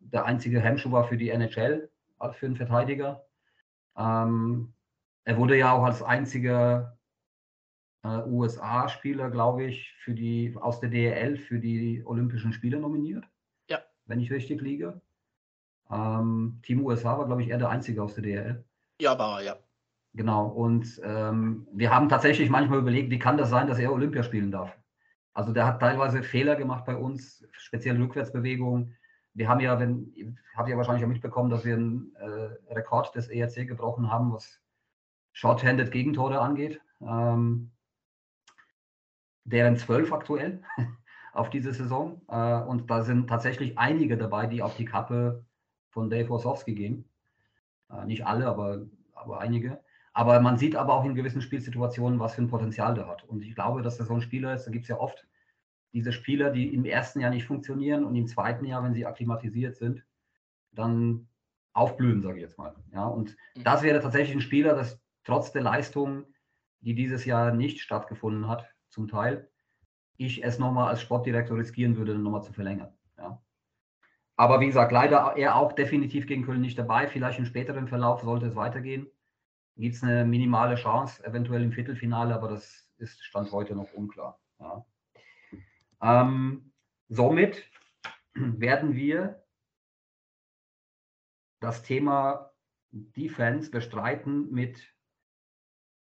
der einzige Hemmschuh war für die NHL für einen Verteidiger. Ähm, er wurde ja auch als einziger äh, USA-Spieler, glaube ich, für die, aus der DEL für die Olympischen Spiele nominiert. Ja. Wenn ich richtig liege. Ähm, Team USA war, glaube ich, eher der einzige aus der DEL. Ja, war er, ja. Genau. Und ähm, wir haben tatsächlich manchmal überlegt, wie kann das sein, dass er Olympia spielen darf. Also der hat teilweise Fehler gemacht bei uns, speziell Rückwärtsbewegungen wir haben ja, wenn, habt ihr wahrscheinlich auch mitbekommen, dass wir einen äh, Rekord des ERC gebrochen haben, was Short-Handed Gegentore angeht. Ähm, deren zwölf aktuell auf diese Saison. Äh, und da sind tatsächlich einige dabei, die auf die Kappe von Dave Osowski gehen. Äh, nicht alle, aber, aber einige. Aber man sieht aber auch in gewissen Spielsituationen, was für ein Potenzial der hat. Und ich glaube, dass er so ein Spieler ist, da gibt es ja oft diese Spieler, die im ersten Jahr nicht funktionieren und im zweiten Jahr, wenn sie akklimatisiert sind, dann aufblühen, sage ich jetzt mal. Ja, und mhm. das wäre tatsächlich ein Spieler, das trotz der Leistung, die dieses Jahr nicht stattgefunden hat, zum Teil, ich es nochmal als Sportdirektor riskieren würde, nochmal zu verlängern. Ja. Aber wie gesagt, leider er auch definitiv gegen Köln nicht dabei. Vielleicht im späteren Verlauf sollte es weitergehen. Gibt es eine minimale Chance, eventuell im Viertelfinale, aber das ist Stand heute noch unklar. Ja. Ähm, somit werden wir das Thema Defense bestreiten mit,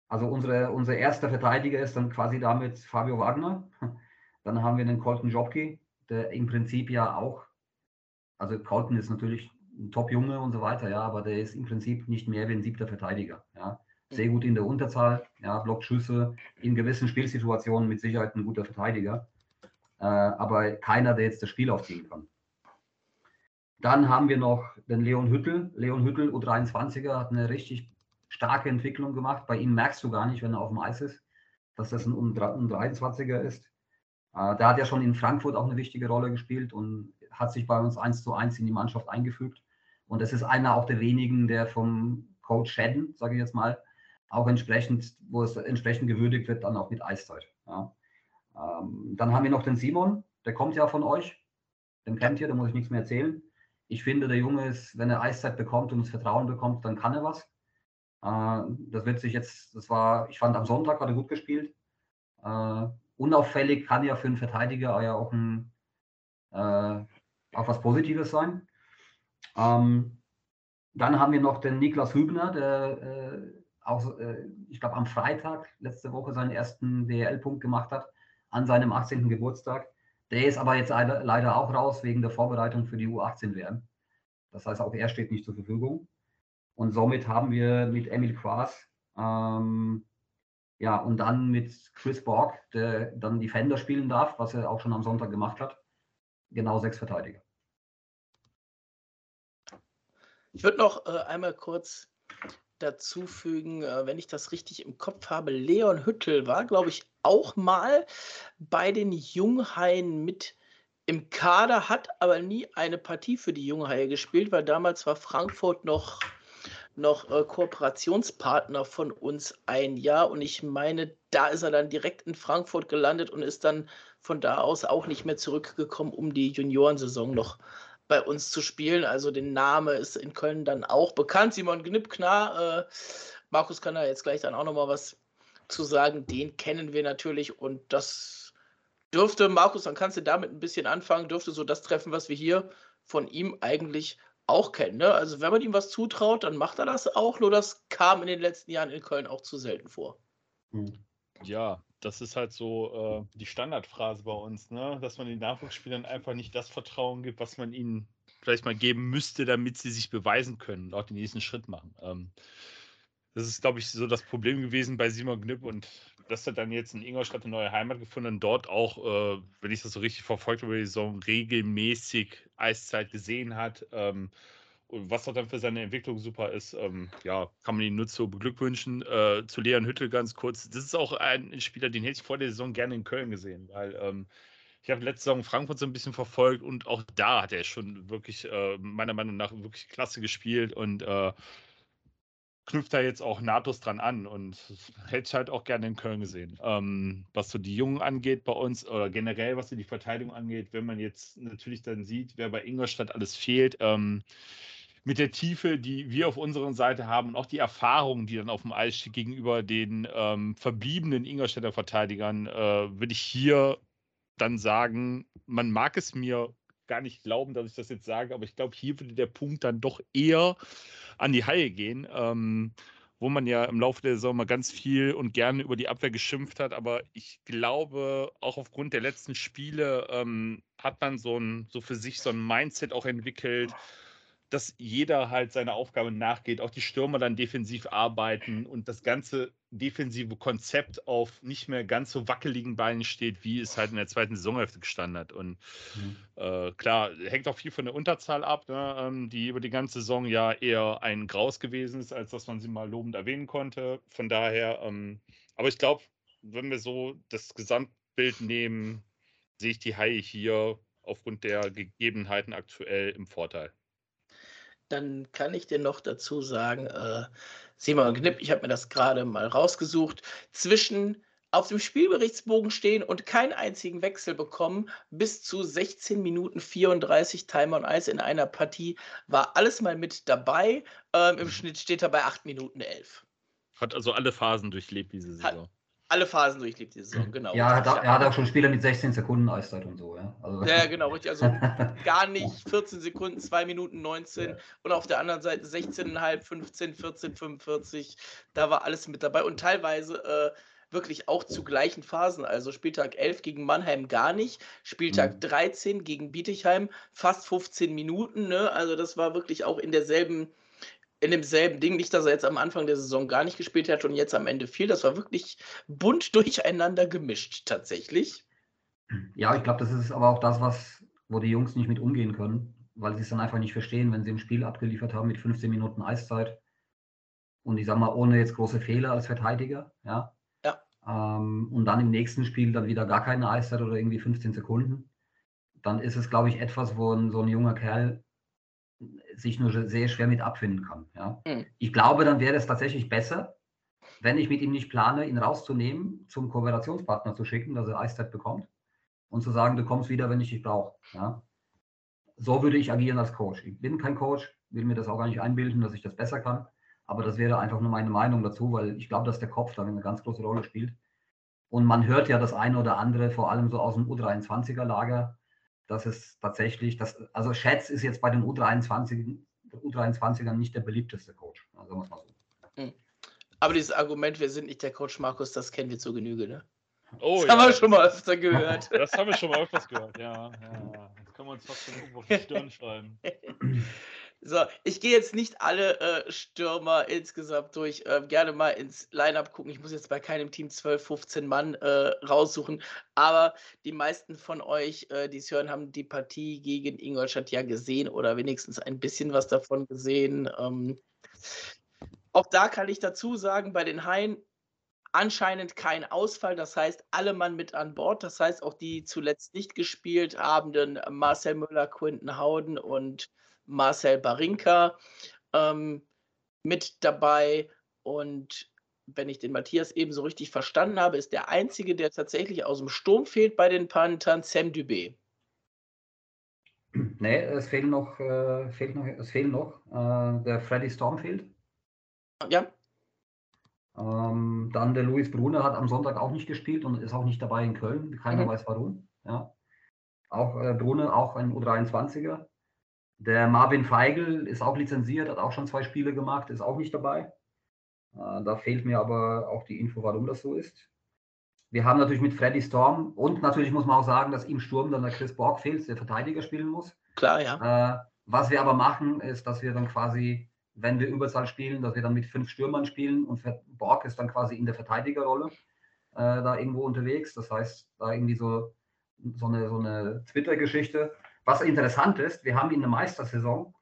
also unsere, unser erster Verteidiger ist dann quasi damit Fabio Wagner. Dann haben wir den Colton Jobke, der im Prinzip ja auch, also Colton ist natürlich ein Top-Junge und so weiter, ja, aber der ist im Prinzip nicht mehr wie ein siebter Verteidiger. Ja. Sehr gut in der Unterzahl, ja, blockt Schüsse, in gewissen Spielsituationen mit Sicherheit ein guter Verteidiger, aber keiner, der jetzt das Spiel aufziehen kann. Dann haben wir noch den Leon Hüttel. Leon Hüttel, U23er, hat eine richtig starke Entwicklung gemacht. Bei ihm merkst du gar nicht, wenn er auf dem Eis ist, dass das ein U23er ist. Äh, der hat ja schon in Frankfurt auch eine wichtige Rolle gespielt und hat sich bei uns eins zu eins in die Mannschaft eingefügt. Und es ist einer auch der wenigen, der vom Coach Shedden, sage ich jetzt mal, auch entsprechend, wo es entsprechend gewürdigt wird, dann auch mit Eiszeit. Ja. Ähm, dann haben wir noch den Simon, der kommt ja von euch. Den kennt ihr, da muss ich nichts mehr erzählen. Ich finde, der Junge ist, wenn er Eiszeit bekommt und das Vertrauen bekommt, dann kann er was. Äh, das wird sich jetzt, das war, ich fand am Sonntag hat er gut gespielt. Äh, unauffällig kann ja für einen Verteidiger ja auch ein äh, auch was Positives sein. Ähm, dann haben wir noch den Niklas Hübner, der äh, auch, äh, ich glaube, am Freitag letzte Woche seinen ersten DL-Punkt gemacht hat, an seinem 18. Geburtstag. Der ist aber jetzt leider auch raus wegen der Vorbereitung für die U18-WM. Das heißt, auch er steht nicht zur Verfügung. Und somit haben wir mit Emil Quas, ähm, ja, und dann mit Chris Borg, der dann Defender spielen darf, was er auch schon am Sonntag gemacht hat, genau sechs Verteidiger. Ich würde noch äh, einmal kurz dazu fügen, äh, wenn ich das richtig im Kopf habe, Leon Hüttel war, glaube ich, auch mal bei den Junghaien mit im Kader, hat aber nie eine Partie für die Junghaie gespielt, weil damals war Frankfurt noch, noch äh, Kooperationspartner von uns ein Jahr und ich meine, da ist er dann direkt in Frankfurt gelandet und ist dann von da aus auch nicht mehr zurückgekommen, um die Juniorensaison noch bei uns zu spielen. Also der Name ist in Köln dann auch bekannt. Simon Gnippknar, äh, Markus kann da jetzt gleich dann auch nochmal was zu sagen. Den kennen wir natürlich und das dürfte, Markus, dann kannst du damit ein bisschen anfangen, dürfte so das treffen, was wir hier von ihm eigentlich auch kennen. Ne? Also wenn man ihm was zutraut, dann macht er das auch, nur das kam in den letzten Jahren in Köln auch zu selten vor. Hm. Ja, das ist halt so äh, die Standardphrase bei uns, ne? dass man den Nachwuchsspielern einfach nicht das Vertrauen gibt, was man ihnen vielleicht mal geben müsste, damit sie sich beweisen können und auch den nächsten Schritt machen. Ähm, das ist, glaube ich, so das Problem gewesen bei Simon Knipp und dass er dann jetzt in Ingolstadt eine neue Heimat gefunden und dort auch, äh, wenn ich das so richtig verfolgt habe, die Saison regelmäßig Eiszeit gesehen hat. Ähm, und was auch dann für seine Entwicklung super ist, ähm, ja, kann man ihn nur zu beglückwünschen. Äh, zu Leon Hüttel ganz kurz. Das ist auch ein Spieler, den hätte ich vor der Saison gerne in Köln gesehen, weil ähm, ich habe letzte Saison Frankfurt so ein bisschen verfolgt und auch da hat er schon wirklich, äh, meiner Meinung nach, wirklich klasse gespielt und äh, knüpft da jetzt auch nahtlos dran an und hätte ich halt auch gerne in Köln gesehen. Ähm, was so die Jungen angeht bei uns oder generell, was so die Verteidigung angeht, wenn man jetzt natürlich dann sieht, wer bei Ingolstadt alles fehlt, ähm, mit der Tiefe, die wir auf unserer Seite haben und auch die Erfahrung, die dann auf dem Eis steht gegenüber den ähm, verbliebenen Ingolstädter Verteidigern, äh, würde ich hier dann sagen, man mag es mir gar nicht glauben, dass ich das jetzt sage, aber ich glaube, hier würde der Punkt dann doch eher an die Haie gehen, ähm, wo man ja im Laufe der Saison mal ganz viel und gerne über die Abwehr geschimpft hat. Aber ich glaube, auch aufgrund der letzten Spiele ähm, hat man so, ein, so für sich so ein Mindset auch entwickelt, dass jeder halt seiner Aufgabe nachgeht, auch die Stürmer dann defensiv arbeiten und das ganze defensive Konzept auf nicht mehr ganz so wackeligen Beinen steht, wie es halt in der zweiten Saisonhälfte gestanden hat. Und mhm. äh, klar, hängt auch viel von der Unterzahl ab, ne, ähm, die über die ganze Saison ja eher ein Graus gewesen ist, als dass man sie mal lobend erwähnen konnte. Von daher, ähm, aber ich glaube, wenn wir so das Gesamtbild nehmen, sehe ich die Haie hier aufgrund der Gegebenheiten aktuell im Vorteil. Dann kann ich dir noch dazu sagen, äh, Simon Knipp, ich habe mir das gerade mal rausgesucht, zwischen auf dem Spielberichtsbogen stehen und keinen einzigen Wechsel bekommen, bis zu 16 Minuten 34 Time on Ice in einer Partie, war alles mal mit dabei. Ähm, Im mhm. Schnitt steht er bei 8 Minuten 11. Hat also alle Phasen durchlebt diese Saison. Hat alle Phasen durchlebt diese Saison, genau. Ja, hat, er hat auch schon Spieler mit 16 Sekunden Eiszeit und so, ja. Also. Ja, genau, richtig. Also gar nicht 14 Sekunden, 2 Minuten 19 ja. und auf der anderen Seite 16,5, 15, 14, 45. Da war alles mit dabei und teilweise äh, wirklich auch zu gleichen Phasen. Also Spieltag 11 gegen Mannheim gar nicht, Spieltag mhm. 13 gegen Bietigheim fast 15 Minuten. Ne? Also das war wirklich auch in derselben, in demselben Ding. Nicht, dass er jetzt am Anfang der Saison gar nicht gespielt hat und jetzt am Ende viel. Das war wirklich bunt durcheinander gemischt tatsächlich. Ja, ich glaube, das ist aber auch das, was, wo die Jungs nicht mit umgehen können, weil sie es dann einfach nicht verstehen, wenn sie ein Spiel abgeliefert haben mit 15 Minuten Eiszeit und ich sag mal, ohne jetzt große Fehler als Verteidiger, ja, ähm, und dann im nächsten Spiel dann wieder gar keine Eiszeit oder irgendwie 15 Sekunden, dann ist es, glaube ich, etwas, wo ein, so ein junger Kerl sich nur sehr schwer mit abfinden kann. Ja? Mhm. Ich glaube, dann wäre es tatsächlich besser, wenn ich mit ihm nicht plane, ihn rauszunehmen, zum Kooperationspartner zu schicken, dass er Eiszeit bekommt und zu sagen, du kommst wieder, wenn ich dich brauche. Ja? So würde ich agieren als Coach. Ich bin kein Coach, will mir das auch gar nicht einbilden, dass ich das besser kann. Aber das wäre einfach nur meine Meinung dazu, weil ich glaube, dass der Kopf da eine ganz große Rolle spielt. Und man hört ja das eine oder andere, vor allem so aus dem U23er-Lager, dass es tatsächlich, das, also Schätz ist jetzt bei den U23, U23ern nicht der beliebteste Coach. Also muss man so. Hm. Aber dieses Argument, wir sind nicht der Coach Markus, das kennen wir zur Genüge, ne? Oh, das ja. haben wir schon mal öfter gehört. Das haben wir schon mal öfters gehört, ja. ja. Das kann man uns fast irgendwo auf die Stirn schreiben. So, ich gehe jetzt nicht alle äh, Stürmer insgesamt durch. Äh, gerne mal ins Lineup gucken. Ich muss jetzt bei keinem Team 12, 15 Mann äh, raussuchen. Aber die meisten von euch, äh, die es hören, haben die Partie gegen Ingolstadt ja gesehen oder wenigstens ein bisschen was davon gesehen. Ähm, auch da kann ich dazu sagen, bei den Haien anscheinend kein Ausfall. Das heißt, alle Mann mit an Bord. Das heißt, auch die zuletzt nicht gespielt habenden Marcel Müller, Quinten Hauden und Marcel Barinka ähm, mit dabei. Und wenn ich den Matthias eben so richtig verstanden habe, ist der Einzige, der tatsächlich aus dem Sturm fehlt bei den Panthern, Sam Dubé. Nee, es fehlen noch, äh, fehlt noch, es fehlen noch äh, der Freddy Stormfield. Ja. Ähm, dann der Luis Brunner hat am Sonntag auch nicht gespielt und ist auch nicht dabei in Köln. Keiner mhm. weiß warum. Ja. Auch äh, Brunner, auch ein U23er. Der Marvin Feigl ist auch lizenziert, hat auch schon zwei Spiele gemacht, ist auch nicht dabei. Äh, da fehlt mir aber auch die Info, warum das so ist. Wir haben natürlich mit Freddy Storm und natürlich muss man auch sagen, dass im Sturm dann der Chris Borg fehlt, der Verteidiger spielen muss. Klar, ja. Äh, was wir aber machen, ist, dass wir dann quasi, wenn wir Überzahl spielen, dass wir dann mit fünf Stürmern spielen und Borg ist dann quasi in der Verteidigerrolle äh, da irgendwo unterwegs. Das heißt, da irgendwie so, so eine, so eine Twitter-Geschichte. Was interessant ist, wir haben in der Meistersaison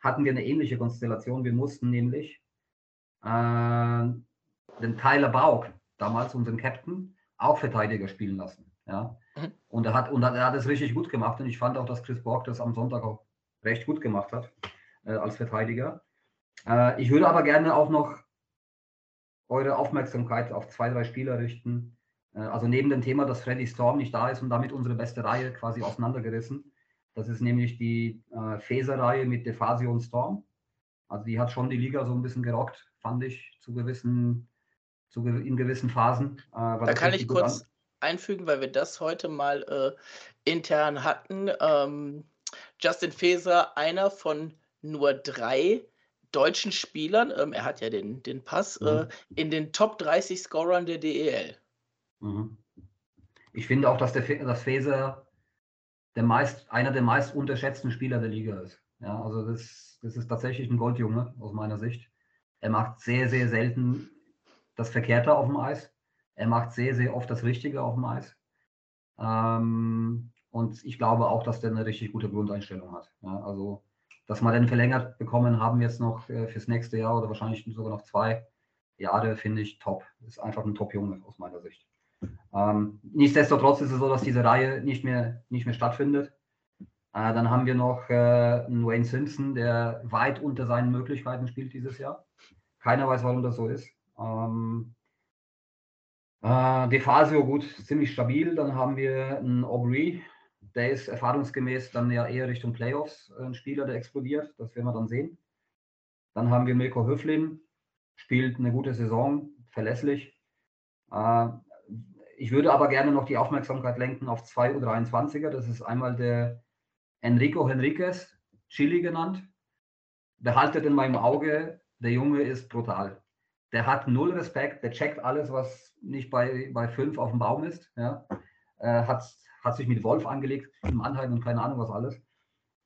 hatten wir eine ähnliche Konstellation. Wir mussten nämlich äh, den Tyler Baug, damals unseren Captain, auch Verteidiger spielen lassen. Ja? Mhm. Und, er hat, und er hat es richtig gut gemacht. Und ich fand auch, dass Chris Borg das am Sonntag auch recht gut gemacht hat äh, als Verteidiger. Äh, ich würde aber gerne auch noch eure Aufmerksamkeit auf zwei, drei Spieler richten. Äh, also neben dem Thema, dass Freddy Storm nicht da ist und damit unsere beste Reihe quasi auseinandergerissen, das ist nämlich die äh, Faser-Reihe mit Defasio und Storm. Also die hat schon die Liga so ein bisschen gerockt, fand ich, zu gewissen, zu, in gewissen Phasen. Äh, da kann ich kurz an. einfügen, weil wir das heute mal äh, intern hatten. Ähm, Justin Faeser, einer von nur drei deutschen Spielern, ähm, er hat ja den, den Pass, äh, mhm. in den Top 30 Scorern der DEL. Mhm. Ich finde auch, dass der dass Faeser der meist, einer der meist unterschätzten Spieler der Liga ist. Ja, also das, das ist tatsächlich ein Goldjunge aus meiner Sicht. Er macht sehr, sehr selten das Verkehrte auf dem Eis. Er macht sehr, sehr oft das Richtige auf dem Eis. Ähm, und ich glaube auch, dass der eine richtig gute Grundeinstellung hat. Ja, also, dass wir den verlängert bekommen haben jetzt noch äh, fürs nächste Jahr oder wahrscheinlich sogar noch zwei Jahre, finde ich top. Ist einfach ein Top-Junge aus meiner Sicht. Ähm, nichtsdestotrotz ist es so, dass diese Reihe nicht mehr, nicht mehr stattfindet. Äh, dann haben wir noch äh, einen Wayne Simpson, der weit unter seinen Möglichkeiten spielt dieses Jahr. Keiner weiß, warum das so ist. Ähm, äh, Defasio, gut, ziemlich stabil. Dann haben wir einen Aubrey, der ist erfahrungsgemäß dann ja eher Richtung Playoffs äh, ein Spieler, der explodiert. Das werden wir dann sehen. Dann haben wir Mirko Höflin, spielt eine gute Saison, verlässlich. Äh, ich würde aber gerne noch die Aufmerksamkeit lenken auf zwei U23er. Das ist einmal der Enrico Henriquez, Chili genannt. Behaltet in meinem Auge, der Junge ist brutal. Der hat null Respekt, der checkt alles, was nicht bei, bei fünf auf dem Baum ist. Ja. Äh, hat, hat sich mit Wolf angelegt, im Anhalt und keine Ahnung was alles.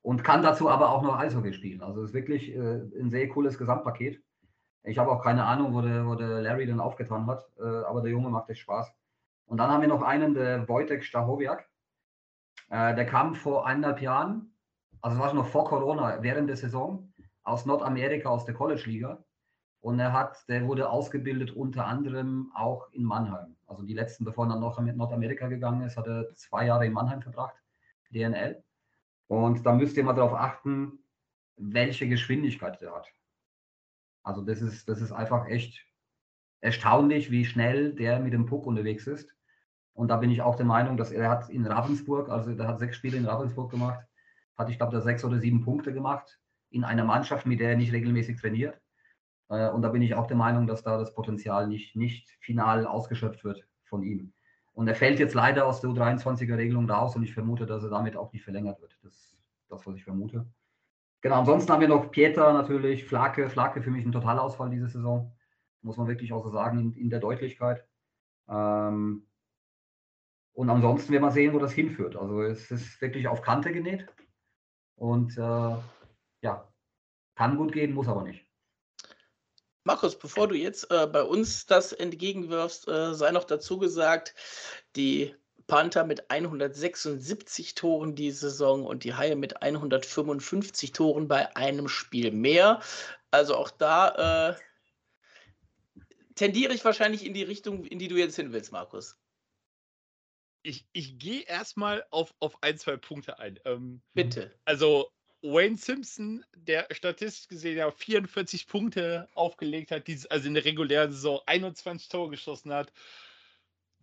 Und kann dazu aber auch noch Eishockey spielen. Also ist wirklich äh, ein sehr cooles Gesamtpaket. Ich habe auch keine Ahnung, wo der, wo der Larry denn aufgetan hat, äh, aber der Junge macht echt Spaß. Und dann haben wir noch einen, der Wojtek Stachowiak. Äh, der kam vor eineinhalb Jahren, also war schon noch vor Corona, während der Saison, aus Nordamerika, aus der College-Liga. Und er hat, der wurde ausgebildet unter anderem auch in Mannheim. Also die letzten, bevor er nach Nordamerika gegangen ist, hat er zwei Jahre in Mannheim verbracht, DNL. Und da müsst ihr mal darauf achten, welche Geschwindigkeit der hat. Also das ist, das ist einfach echt erstaunlich, wie schnell der mit dem Puck unterwegs ist. Und da bin ich auch der Meinung, dass er hat in Ravensburg, also der hat sechs Spiele in Ravensburg gemacht, hat, ich glaube, da sechs oder sieben Punkte gemacht in einer Mannschaft, mit der er nicht regelmäßig trainiert. Äh, und da bin ich auch der Meinung, dass da das Potenzial nicht, nicht final ausgeschöpft wird von ihm. Und er fällt jetzt leider aus der U23er-Regelung raus und ich vermute, dass er damit auch nicht verlängert wird. Das ist das, was ich vermute. Genau, ansonsten haben wir noch Pieter natürlich, Flake, Flake für mich ein Totalausfall diese Saison, muss man wirklich auch so sagen, in, in der Deutlichkeit. Ähm, und ansonsten werden wir sehen, wo das hinführt. Also es ist wirklich auf Kante genäht. Und äh, ja, kann gut gehen, muss aber nicht. Markus, bevor du jetzt äh, bei uns das entgegenwirfst, äh, sei noch dazu gesagt, die Panther mit 176 Toren die Saison und die Haie mit 155 Toren bei einem Spiel mehr. Also auch da äh, tendiere ich wahrscheinlich in die Richtung, in die du jetzt hin willst, Markus ich, ich gehe erstmal auf, auf ein, zwei Punkte ein. Ähm, Bitte. Also Wayne Simpson, der statistisch gesehen ja 44 Punkte aufgelegt hat, dieses, also in der regulären Saison 21 Tore geschossen hat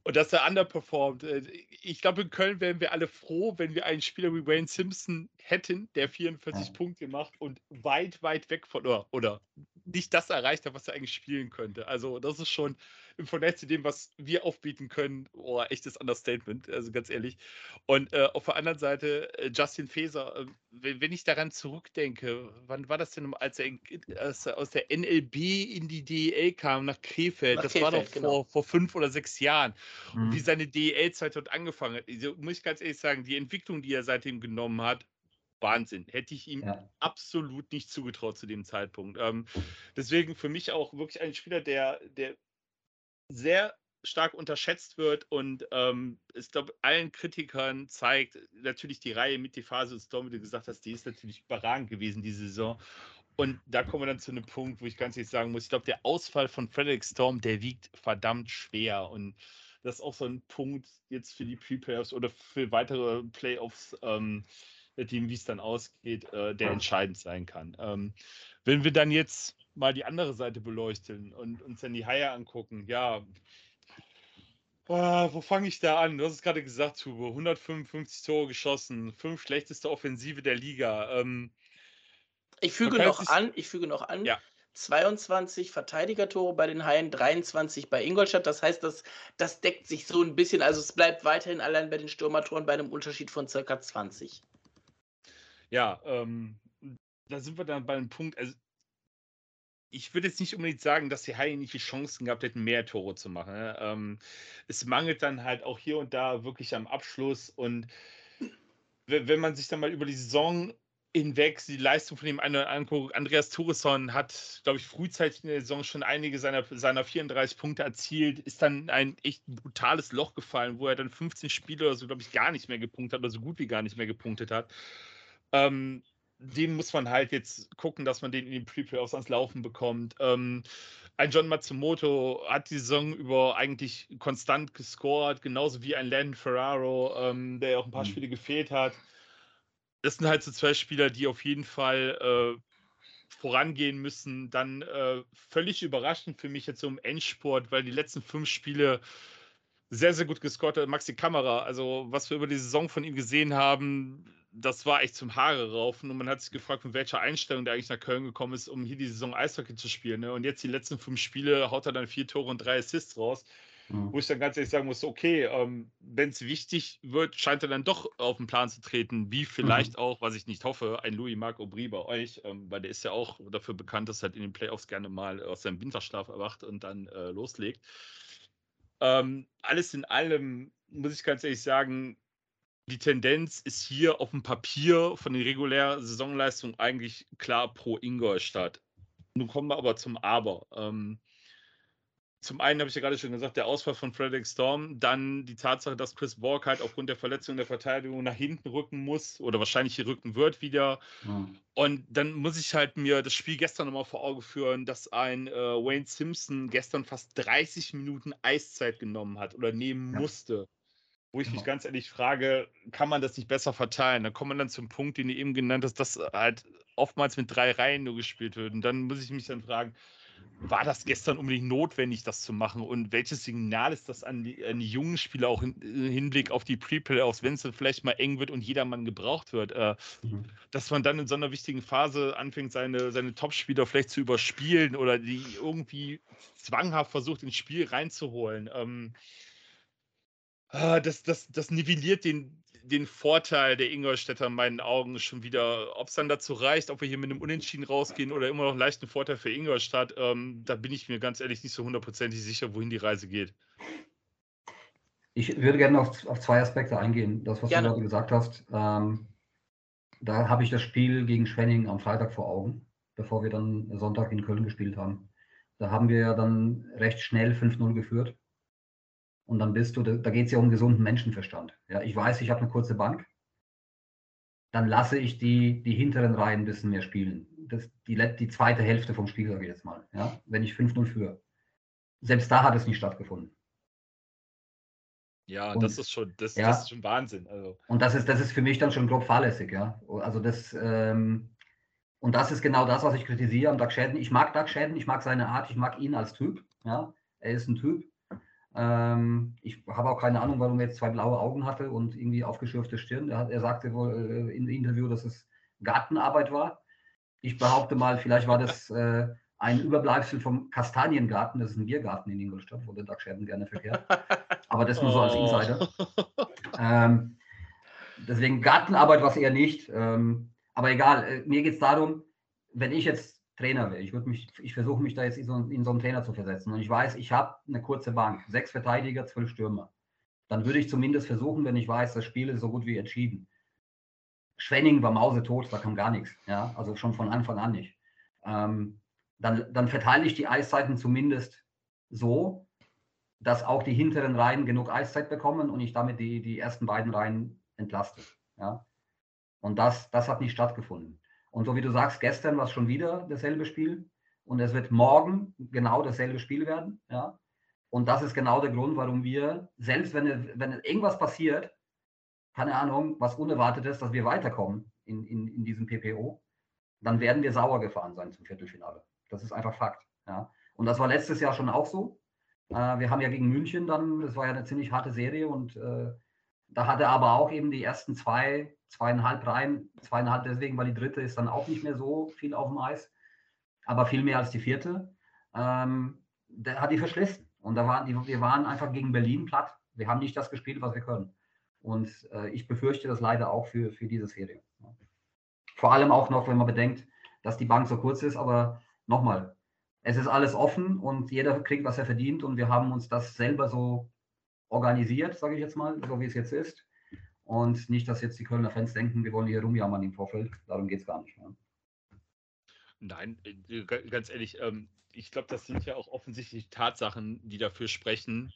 und dass er underperformt. Äh, ich glaube, in Köln wären wir alle froh, wenn wir einen Spieler wie Wayne Simpson hätten, der 44 ja. Punkte macht und weit, weit weg von, oder, oder nicht das erreicht hat, was er eigentlich spielen könnte. Also, das ist schon im Vergleich zu dem, was wir aufbieten können, oh, echtes Understatement, also ganz ehrlich. Und äh, auf der anderen Seite, äh, Justin Feser, äh, wenn, ich daran zurückdenke, wann war das denn, als er, als er aus der NLB in die DEL kam, nach Krefeld? Nach das Krefeld, war doch genau. vor, vor fünf oder sechs Jahren. Mhm. Und wie seine DEL-Zeit dort angefangen hat. Also, muss ich ganz ehrlich sagen, die Entwicklung, die er seitdem genommen hat, Wahnsinn. Hätte ich ihm ja. absolut nicht zugetraut zu dem Zeitpunkt. Ähm, deswegen für mich auch wirklich ein Spieler, der, der sehr stark unterschätzt wird und ähm, ich glaube, allen Kritikern zeigt natürlich die Reihe mit die Phase Storm, wie du gesagt hast, die ist natürlich überragend gewesen diese Saison. Und da kommen wir dann zu einem Punkt, wo ich ganz ehrlich sagen muss, ich glaube, der Ausfall von Frederick Storm, der wiegt verdammt schwer und das ist auch so ein Punkt jetzt für die Pre-Playoffs oder für weitere Playoffs, ähm, Team, wie es dann ausgeht, äh, der entscheidend sein kann. Ähm, wenn wir dann jetzt mal die andere Seite beleuchten und uns dann die Haie angucken, ja, boah, wo fange ich da an? Du hast es gerade gesagt, Tube, 155 Tore geschossen, fünf schlechteste Offensive der Liga. Ähm, ich füge noch an, ich füge noch an, ja. 22 Verteidigertore bei den Haien, 23 bei Ingolstadt. Das heißt, das, das deckt sich so ein bisschen. Also es bleibt weiterhin allein bei den Stürmertoren bei einem Unterschied von circa 20. Ja, ähm, da sind wir dann bei einem Punkt, also ich würde jetzt nicht unbedingt sagen, dass die Haie nicht die Chancen gehabt hätten, mehr Tore zu machen. Ne? Ähm, es mangelt dann halt auch hier und da wirklich am Abschluss. Und wenn man sich dann mal über die Saison hinweg die Leistung von dem einen anguckt, Andreas Thuresson hat, glaube ich, frühzeitig in der Saison schon einige seiner, seiner 34 Punkte erzielt, ist dann ein echt brutales Loch gefallen, wo er dann 15 Spiele oder so, glaube ich, gar nicht mehr gepunktet hat oder so gut wie gar nicht mehr gepunktet hat. Ähm, den muss man halt jetzt gucken, dass man den in den Pre-Playoffs ans Laufen bekommt. Ähm, ein John Matsumoto hat die Saison über eigentlich konstant gescored, genauso wie ein Len Ferraro, ähm, der auch ein paar mhm. Spiele gefehlt hat. das sind halt so zwei Spieler, die auf jeden Fall äh, vorangehen müssen. Dann äh, völlig überraschend für mich jetzt so im Endsport, weil die letzten fünf Spiele sehr, sehr gut gescored hat. Maxi Kamera, also was wir über die Saison von ihm gesehen haben, das war echt zum Haare raufen und man hat sich gefragt, mit welcher Einstellung der eigentlich nach Köln gekommen ist, um hier die Saison Eishockey zu spielen. Ne? Und jetzt die letzten fünf Spiele haut er dann vier Tore und drei Assists raus. Mhm. Wo ich dann ganz ehrlich sagen muss, okay, ähm, wenn es wichtig wird, scheint er dann doch auf den Plan zu treten, wie vielleicht mhm. auch, was ich nicht hoffe, ein Louis Marc Aubry bei euch, ähm, weil der ist ja auch dafür bekannt, dass er halt in den Playoffs gerne mal aus seinem Winterschlaf erwacht und dann äh, loslegt. Ähm, alles in allem muss ich ganz ehrlich sagen, die Tendenz ist hier auf dem Papier von den regulären Saisonleistungen eigentlich klar pro Ingolstadt. Nun kommen wir aber zum Aber. Ähm, zum einen habe ich ja gerade schon gesagt, der Ausfall von Frederick Storm, dann die Tatsache, dass Chris Borg halt aufgrund der Verletzung der Verteidigung nach hinten rücken muss oder wahrscheinlich hier rücken wird wieder. Mhm. Und dann muss ich halt mir das Spiel gestern nochmal vor Augen führen, dass ein äh, Wayne Simpson gestern fast 30 Minuten Eiszeit genommen hat oder nehmen ja. musste. Wo ich genau. mich ganz ehrlich frage, kann man das nicht besser verteilen? Da kommt man dann zum Punkt, den du eben genannt hast, dass halt oftmals mit drei Reihen nur gespielt wird. Und dann muss ich mich dann fragen, war das gestern unbedingt notwendig, das zu machen? Und welches Signal ist das an die, an die jungen Spieler auch im äh, Hinblick auf die Pre-Playoffs, wenn es vielleicht mal eng wird und jedermann gebraucht wird? Äh, mhm. Dass man dann in so einer wichtigen Phase anfängt, seine, seine Top-Spieler vielleicht zu überspielen oder die irgendwie zwanghaft versucht, ins Spiel reinzuholen. Ähm, äh, das, das, das nivelliert den, den Vorteil der Ingolstädter in meinen Augen schon wieder. Ob es dann dazu reicht, ob wir hier mit einem Unentschieden rausgehen oder immer noch einen leichten Vorteil für Ingolstadt, ähm, da bin ich mir ganz ehrlich nicht so hundertprozentig sicher, wohin die Reise geht. Ich würde gerne auf, auf zwei Aspekte eingehen. Das, was gerne. du gerade gesagt hast, ähm, da habe ich das Spiel gegen Schwenning am Freitag vor Augen, bevor wir dann Sonntag in Köln gespielt haben. Da haben wir ja dann recht schnell 5-0 geführt und dann bist du, da, geht es ja um gesunden Menschenverstand. Ja, ich weiß, ich habe eine kurze Bank. Dann lasse ich die, die hinteren Reihen ein bisschen mehr spielen. Das, die, die zweite Hälfte vom Spiel, sage ich jetzt mal. Ja, wenn ich 5-0 führe. Selbst da hat es nicht stattgefunden. Ja, und, das ist schon, das, ja, das ist schon Wahnsinn. Also. Und das ist, das ist für mich dann schon grob fahrlässig, ja. Also das, ähm, und das ist genau das, was ich kritisiere am Doug Shadden. Ich mag Doug Shadden, ich mag seine Art, ich mag ihn als Typ. Ja, er ist ein Typ. Ähm, ich habe auch keine Ahnung, warum er jetzt zwei blaue Augen hatte und irgendwie aufgeschürfte Stirn. Er, hat, er sagte wohl äh, im Interview, dass es Gartenarbeit war. Ich behaupte mal, vielleicht war das äh, ein Überbleibsel vom Kastaniengarten. Das ist ein Biergarten in Ingolstadt, wo der Doug Scherben gerne verkehrt. Aber das nur so als Insider. Ähm, deswegen Gartenarbeit war es eher nicht. Ähm, aber egal, äh, mir geht es darum, wenn ich jetzt Trainer wäre. Ich würde mich, ich versuche mich da jetzt in so, in so, einen Trainer zu versetzen. Und ich weiß, ich habe eine kurze Bank, sechs Verteidiger, zwölf Stürmer. Dann würde ich zumindest versuchen, wenn ich weiß, das Spiel ist so gut wie entschieden. Schwenning war mausetot, da kam gar nichts. Ja, also schon von Anfang an nicht. Ähm, dann, dann verteile ich die Eiszeiten zumindest so, dass auch die hinteren Reihen genug Eiszeit bekommen und ich damit die, die ersten beiden Reihen entlaste. Ja? Und das, das hat nicht stattgefunden. Und so wie du sagst, gestern war es schon wieder dasselbe Spiel und es wird morgen genau dasselbe Spiel werden. Ja? Und das ist genau der Grund, warum wir, selbst wenn, wenn irgendwas passiert, keine Ahnung, was Unerwartetes, dass wir weiterkommen in, in, in diesem PPO, dann werden wir sauer gefahren sein zum Viertelfinale. Das ist einfach Fakt. Ja? Und das war letztes Jahr schon auch so. Äh, wir haben ja gegen München dann, das war ja eine ziemlich harte Serie und äh, da hatte aber auch eben die ersten zwei zweieinhalb rein. Zweieinhalb deswegen, weil die dritte ist dann auch nicht mehr so viel auf dem Eis, aber viel mehr als die vierte. Ähm, der hat die verschlissen. Und da waren die, wir waren einfach gegen Berlin platt. Wir haben nicht das gespielt, was wir können. Und äh, ich befürchte das leider auch für, für diese Serie. Vor allem auch noch, wenn man bedenkt, dass die Bank so kurz ist. Aber nochmal, es ist alles offen und jeder kriegt, was er verdient. Und wir haben uns das selber so organisiert, sage ich jetzt mal, so wie es jetzt ist. Und nicht, dass jetzt die Kölner Fans denken, wir wollen hier rumjammern im Vorfeld. Darum geht es gar nicht. Ne? Nein, äh, ganz ehrlich, ähm, ich glaube, das sind ja auch offensichtlich Tatsachen, die dafür sprechen,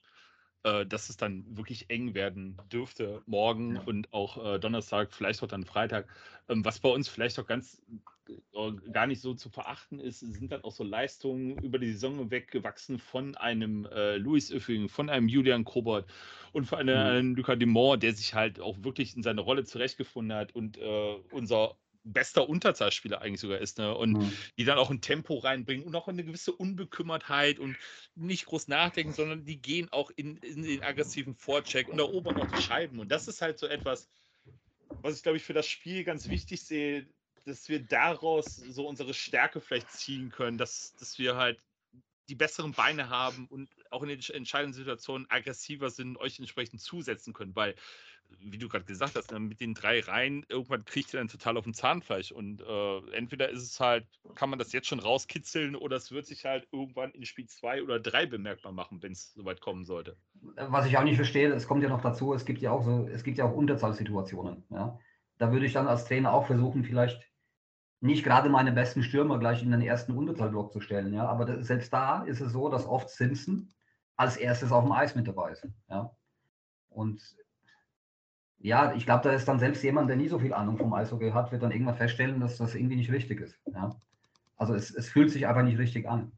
äh, dass es dann wirklich eng werden dürfte morgen ja. und auch äh, Donnerstag, vielleicht auch dann Freitag. Ähm, was bei uns vielleicht auch ganz äh, gar nicht so zu verachten ist, sind dann auch so Leistungen über die Saison hinweg gewachsen von einem äh, Louis Öffing, von einem Julian Kobert und von einem, mhm. einem Lucas Demont, der sich halt auch wirklich in seine Rolle zurechtgefunden hat und äh, unser bester Unterzahlspieler eigentlich sogar ist, ne? Und mhm. die dann auch ein Tempo reinbringen und auch eine gewisse Unbekümmertheit und nicht groß nachdenken, sondern die gehen auch in, in den aggressiven Vorcheck und erobern auch die Scheiben. Und das ist halt so etwas, was ich glaube ich für das Spiel ganz wichtig sehe, dass wir daraus so unsere Stärke vielleicht ziehen können, dass, dass wir halt die besseren Beine haben und auch in den entscheidenden Situationen aggressiver sind, euch entsprechend zusetzen können, weil wie du gerade gesagt hast, ne, mit den drei Reihen, irgendwann kriegt ihr dann total auf den Zahnfleisch. Und äh, entweder ist es halt, kann man das jetzt schon rauskitzeln oder es wird sich halt irgendwann in Spiel 2 oder 3 bemerkbar machen, wenn es soweit kommen sollte. Was ich auch nicht verstehe, es kommt ja noch dazu, es gibt ja auch so, es gibt ja auch Unterzahlsituationen. Ja? Da würde ich dann als Trainer auch versuchen, vielleicht nicht gerade meine besten Stürmer gleich in den ersten Unterzahlblock zu stellen. Ja? Aber das, selbst da ist es so, dass oft Simpson als erstes auf dem Eis mit dabei ist. Ja? Und ja, ich glaube, da ist dann selbst jemand, der nie so viel Ahnung vom Eishockey hat, wird dann irgendwann feststellen, dass das irgendwie nicht richtig ist. Ja? Also es, es fühlt sich einfach nicht richtig an.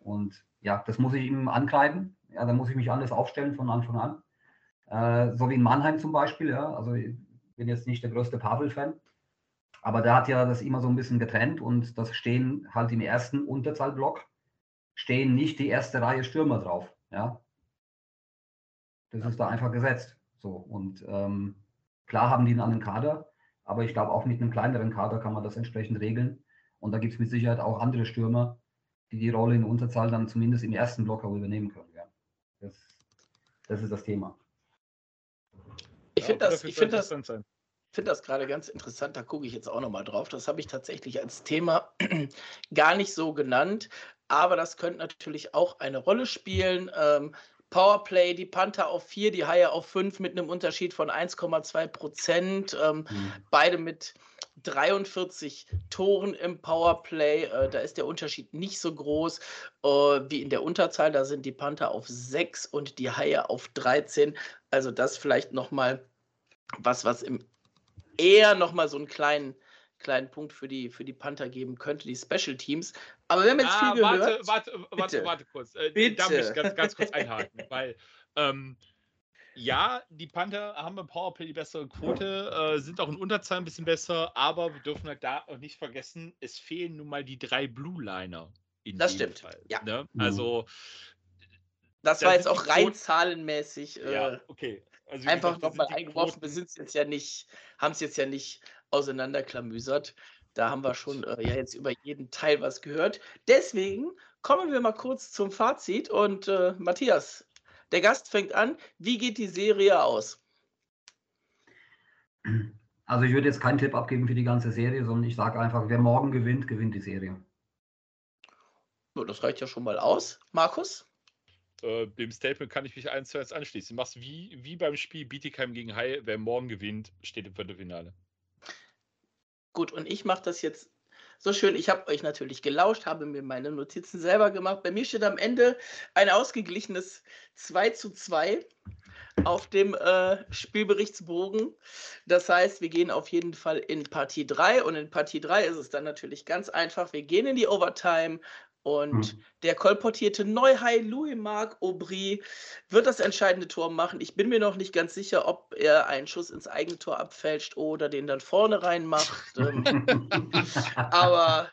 Und ja, das muss ich ihm ankleiden. Ja, da muss ich mich anders aufstellen von Anfang an. Äh, so wie in Mannheim zum Beispiel. Ja, also ich bin jetzt nicht der größte Pavel-Fan, aber der hat ja das immer so ein bisschen getrennt und das stehen halt im ersten Unterzahlblock stehen nicht die erste Reihe Stürmer drauf. Ja, das ist da einfach gesetzt. So, und ähm, klar haben die einen anderen Kader, aber ich glaube, auch mit einem kleineren Kader kann man das entsprechend regeln. Und da gibt es mit Sicherheit auch andere Stürmer, die die Rolle in Unterzahl dann zumindest im ersten Block auch übernehmen können. Ja. Das, das ist das Thema. Ich finde das, ich find das, find das gerade ganz interessant, da gucke ich jetzt auch nochmal drauf. Das habe ich tatsächlich als Thema gar nicht so genannt, aber das könnte natürlich auch eine Rolle spielen. Ähm, Powerplay, die Panther auf 4, die Haie auf 5 mit einem Unterschied von 1,2 Prozent. Ähm, mhm. Beide mit 43 Toren im Powerplay. Äh, da ist der Unterschied nicht so groß äh, wie in der Unterzahl. Da sind die Panther auf 6 und die Haie auf 13. Also das vielleicht nochmal was, was im eher nochmal so einen kleinen kleinen Punkt für die, für die Panther geben könnte, die Special Teams. Aber wir haben jetzt ah, viel warte, gehört. Warte, warte, warte, warte kurz. Äh, Bitte. Da muss ich ganz, ganz kurz einhaken, weil ähm, ja, die Panther haben beim Powerplay die bessere Quote, äh, sind auch in Unterzahl ein bisschen besser, aber wir dürfen halt da auch nicht vergessen, es fehlen nun mal die drei Blue-Liner. Das stimmt. Fall, ja. Ne? Also. Das war jetzt auch rein zahlenmäßig. Äh, ja, okay. Also, einfach nochmal eingeworfen. Wir sind jetzt ja nicht, haben es jetzt ja nicht auseinanderklamüsert. Da haben wir schon äh, ja jetzt über jeden Teil was gehört. Deswegen kommen wir mal kurz zum Fazit und äh, Matthias, der Gast fängt an. Wie geht die Serie aus? Also ich würde jetzt keinen Tipp abgeben für die ganze Serie, sondern ich sage einfach, wer morgen gewinnt, gewinnt die Serie. So, das reicht ja schon mal aus. Markus? Äh, dem Statement kann ich mich eins zu eins anschließen. Du machst wie, wie beim Spiel Bietigheim gegen Hai, wer morgen gewinnt, steht im Viertelfinale. Gut, und ich mache das jetzt so schön. Ich habe euch natürlich gelauscht, habe mir meine Notizen selber gemacht. Bei mir steht am Ende ein ausgeglichenes 2 zu 2 auf dem äh, Spielberichtsbogen. Das heißt, wir gehen auf jeden Fall in Partie 3 und in Partie 3 ist es dann natürlich ganz einfach. Wir gehen in die Overtime und hm. der kolportierte Neuhai Louis-Marc Aubry wird das entscheidende Tor machen. Ich bin mir noch nicht ganz sicher, ob er einen Schuss ins Eigentor abfälscht oder den dann vorne reinmacht. Ähm, aber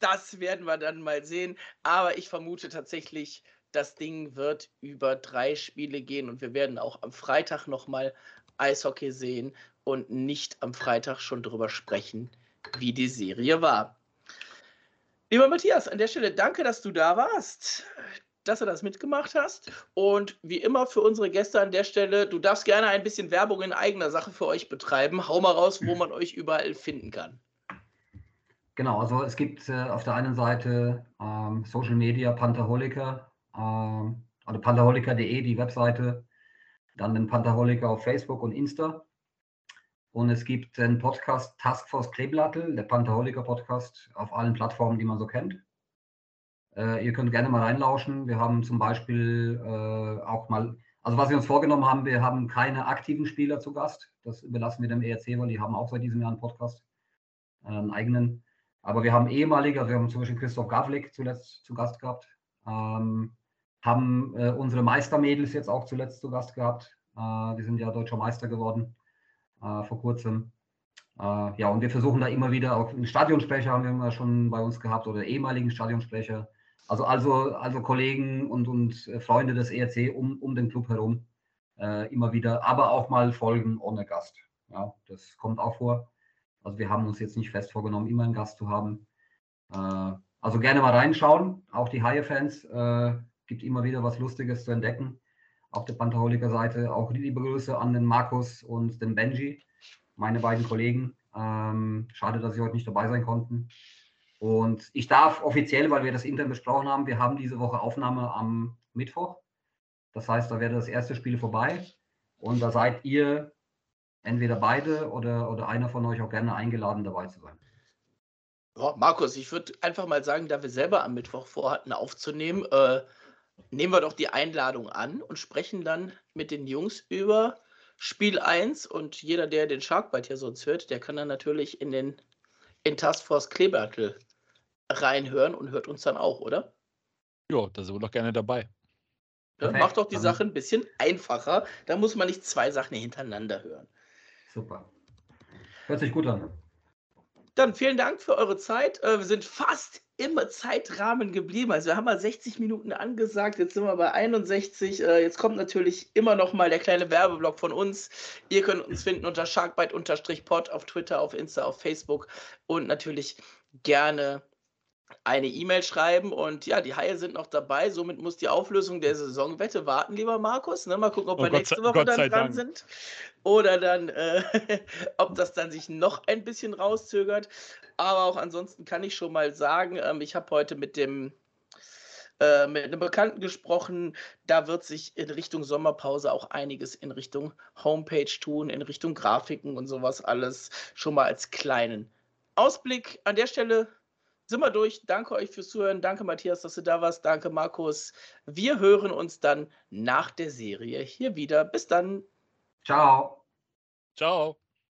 das werden wir dann mal sehen. Aber ich vermute tatsächlich, das Ding wird über drei Spiele gehen und wir werden auch am Freitag nochmal Eishockey sehen und nicht am Freitag schon darüber sprechen, wie die Serie war. Lieber Matthias, an der Stelle danke, dass du da warst, dass du das mitgemacht hast. Und wie immer für unsere Gäste an der Stelle, du darfst gerne ein bisschen Werbung in eigener Sache für euch betreiben. Hau mal raus, wo man euch überall finden kann. Genau, also es gibt äh, auf der einen Seite ähm, Social Media Pantherholiker, ähm, also pantherholiker.de, die Webseite, dann den Pantherholiker auf Facebook und Insta. Und es gibt den Podcast Taskforce Kleeblattel, der Pantherholiker Podcast, auf allen Plattformen, die man so kennt. Äh, ihr könnt gerne mal reinlauschen. Wir haben zum Beispiel äh, auch mal, also was wir uns vorgenommen haben, wir haben keine aktiven Spieler zu Gast. Das überlassen wir dem ERC, weil die haben auch seit diesem Jahr einen Podcast, äh, einen eigenen. Aber wir haben ehemalige, wir haben zum Beispiel Christoph Gavlik zuletzt zu Gast gehabt, ähm, haben äh, unsere Meistermädels jetzt auch zuletzt zu Gast gehabt. Äh, die sind ja deutscher Meister geworden äh, vor kurzem. Äh, ja, und wir versuchen da immer wieder, auch einen Stadionsprecher haben wir immer schon bei uns gehabt oder ehemaligen Stadionsprecher. Also, also, also Kollegen und, und Freunde des ERC um, um den Club herum äh, immer wieder, aber auch mal Folgen ohne Gast. Ja, das kommt auch vor. Also wir haben uns jetzt nicht fest vorgenommen, immer einen Gast zu haben. Äh, also gerne mal reinschauen, auch die Haie-Fans. Äh, gibt immer wieder was Lustiges zu entdecken auf der Pantherholiker Seite. Auch liebe Grüße an den Markus und den Benji meine beiden Kollegen. Ähm, schade, dass sie heute nicht dabei sein konnten. Und ich darf offiziell, weil wir das intern besprochen haben, wir haben diese Woche Aufnahme am Mittwoch. Das heißt, da wäre das erste Spiel vorbei. Und da seid ihr entweder beide oder, oder einer von euch auch gerne eingeladen, dabei zu sein. Ja, Markus, ich würde einfach mal sagen, da wir selber am Mittwoch vorhatten aufzunehmen, äh, nehmen wir doch die Einladung an und sprechen dann mit den Jungs über Spiel 1 und jeder, der den Sharkbite hier sonst hört, der kann dann natürlich in den in Taskforce Kleebattle reinhören und hört uns dann auch, oder? Ja, da sind wir doch gerne dabei. Ja, macht doch die Sache ein bisschen einfacher. Da muss man nicht zwei Sachen hintereinander hören. Super. Hört sich gut an. Dann vielen Dank für eure Zeit. Äh, wir sind fast im Zeitrahmen geblieben. Also wir haben mal 60 Minuten angesagt, jetzt sind wir bei 61. Äh, jetzt kommt natürlich immer noch mal der kleine Werbeblock von uns. Ihr könnt uns finden unter sharkbite-pod auf Twitter, auf Insta, auf Facebook und natürlich gerne eine E-Mail schreiben und ja, die Haie sind noch dabei. Somit muss die Auflösung der Saisonwette warten, lieber Markus. Ne? Mal gucken, ob oh, wir nächste Woche Gott dann dran Dank. sind oder dann, äh, ob das dann sich noch ein bisschen rauszögert. Aber auch ansonsten kann ich schon mal sagen, ähm, ich habe heute mit dem äh, mit einem Bekannten gesprochen, da wird sich in Richtung Sommerpause auch einiges in Richtung Homepage tun, in Richtung Grafiken und sowas alles schon mal als kleinen Ausblick. An der Stelle sind wir durch. Danke euch fürs Zuhören. Danke, Matthias, dass du da warst. Danke, Markus. Wir hören uns dann nach der Serie hier wieder. Bis dann. Ciao. Ciao.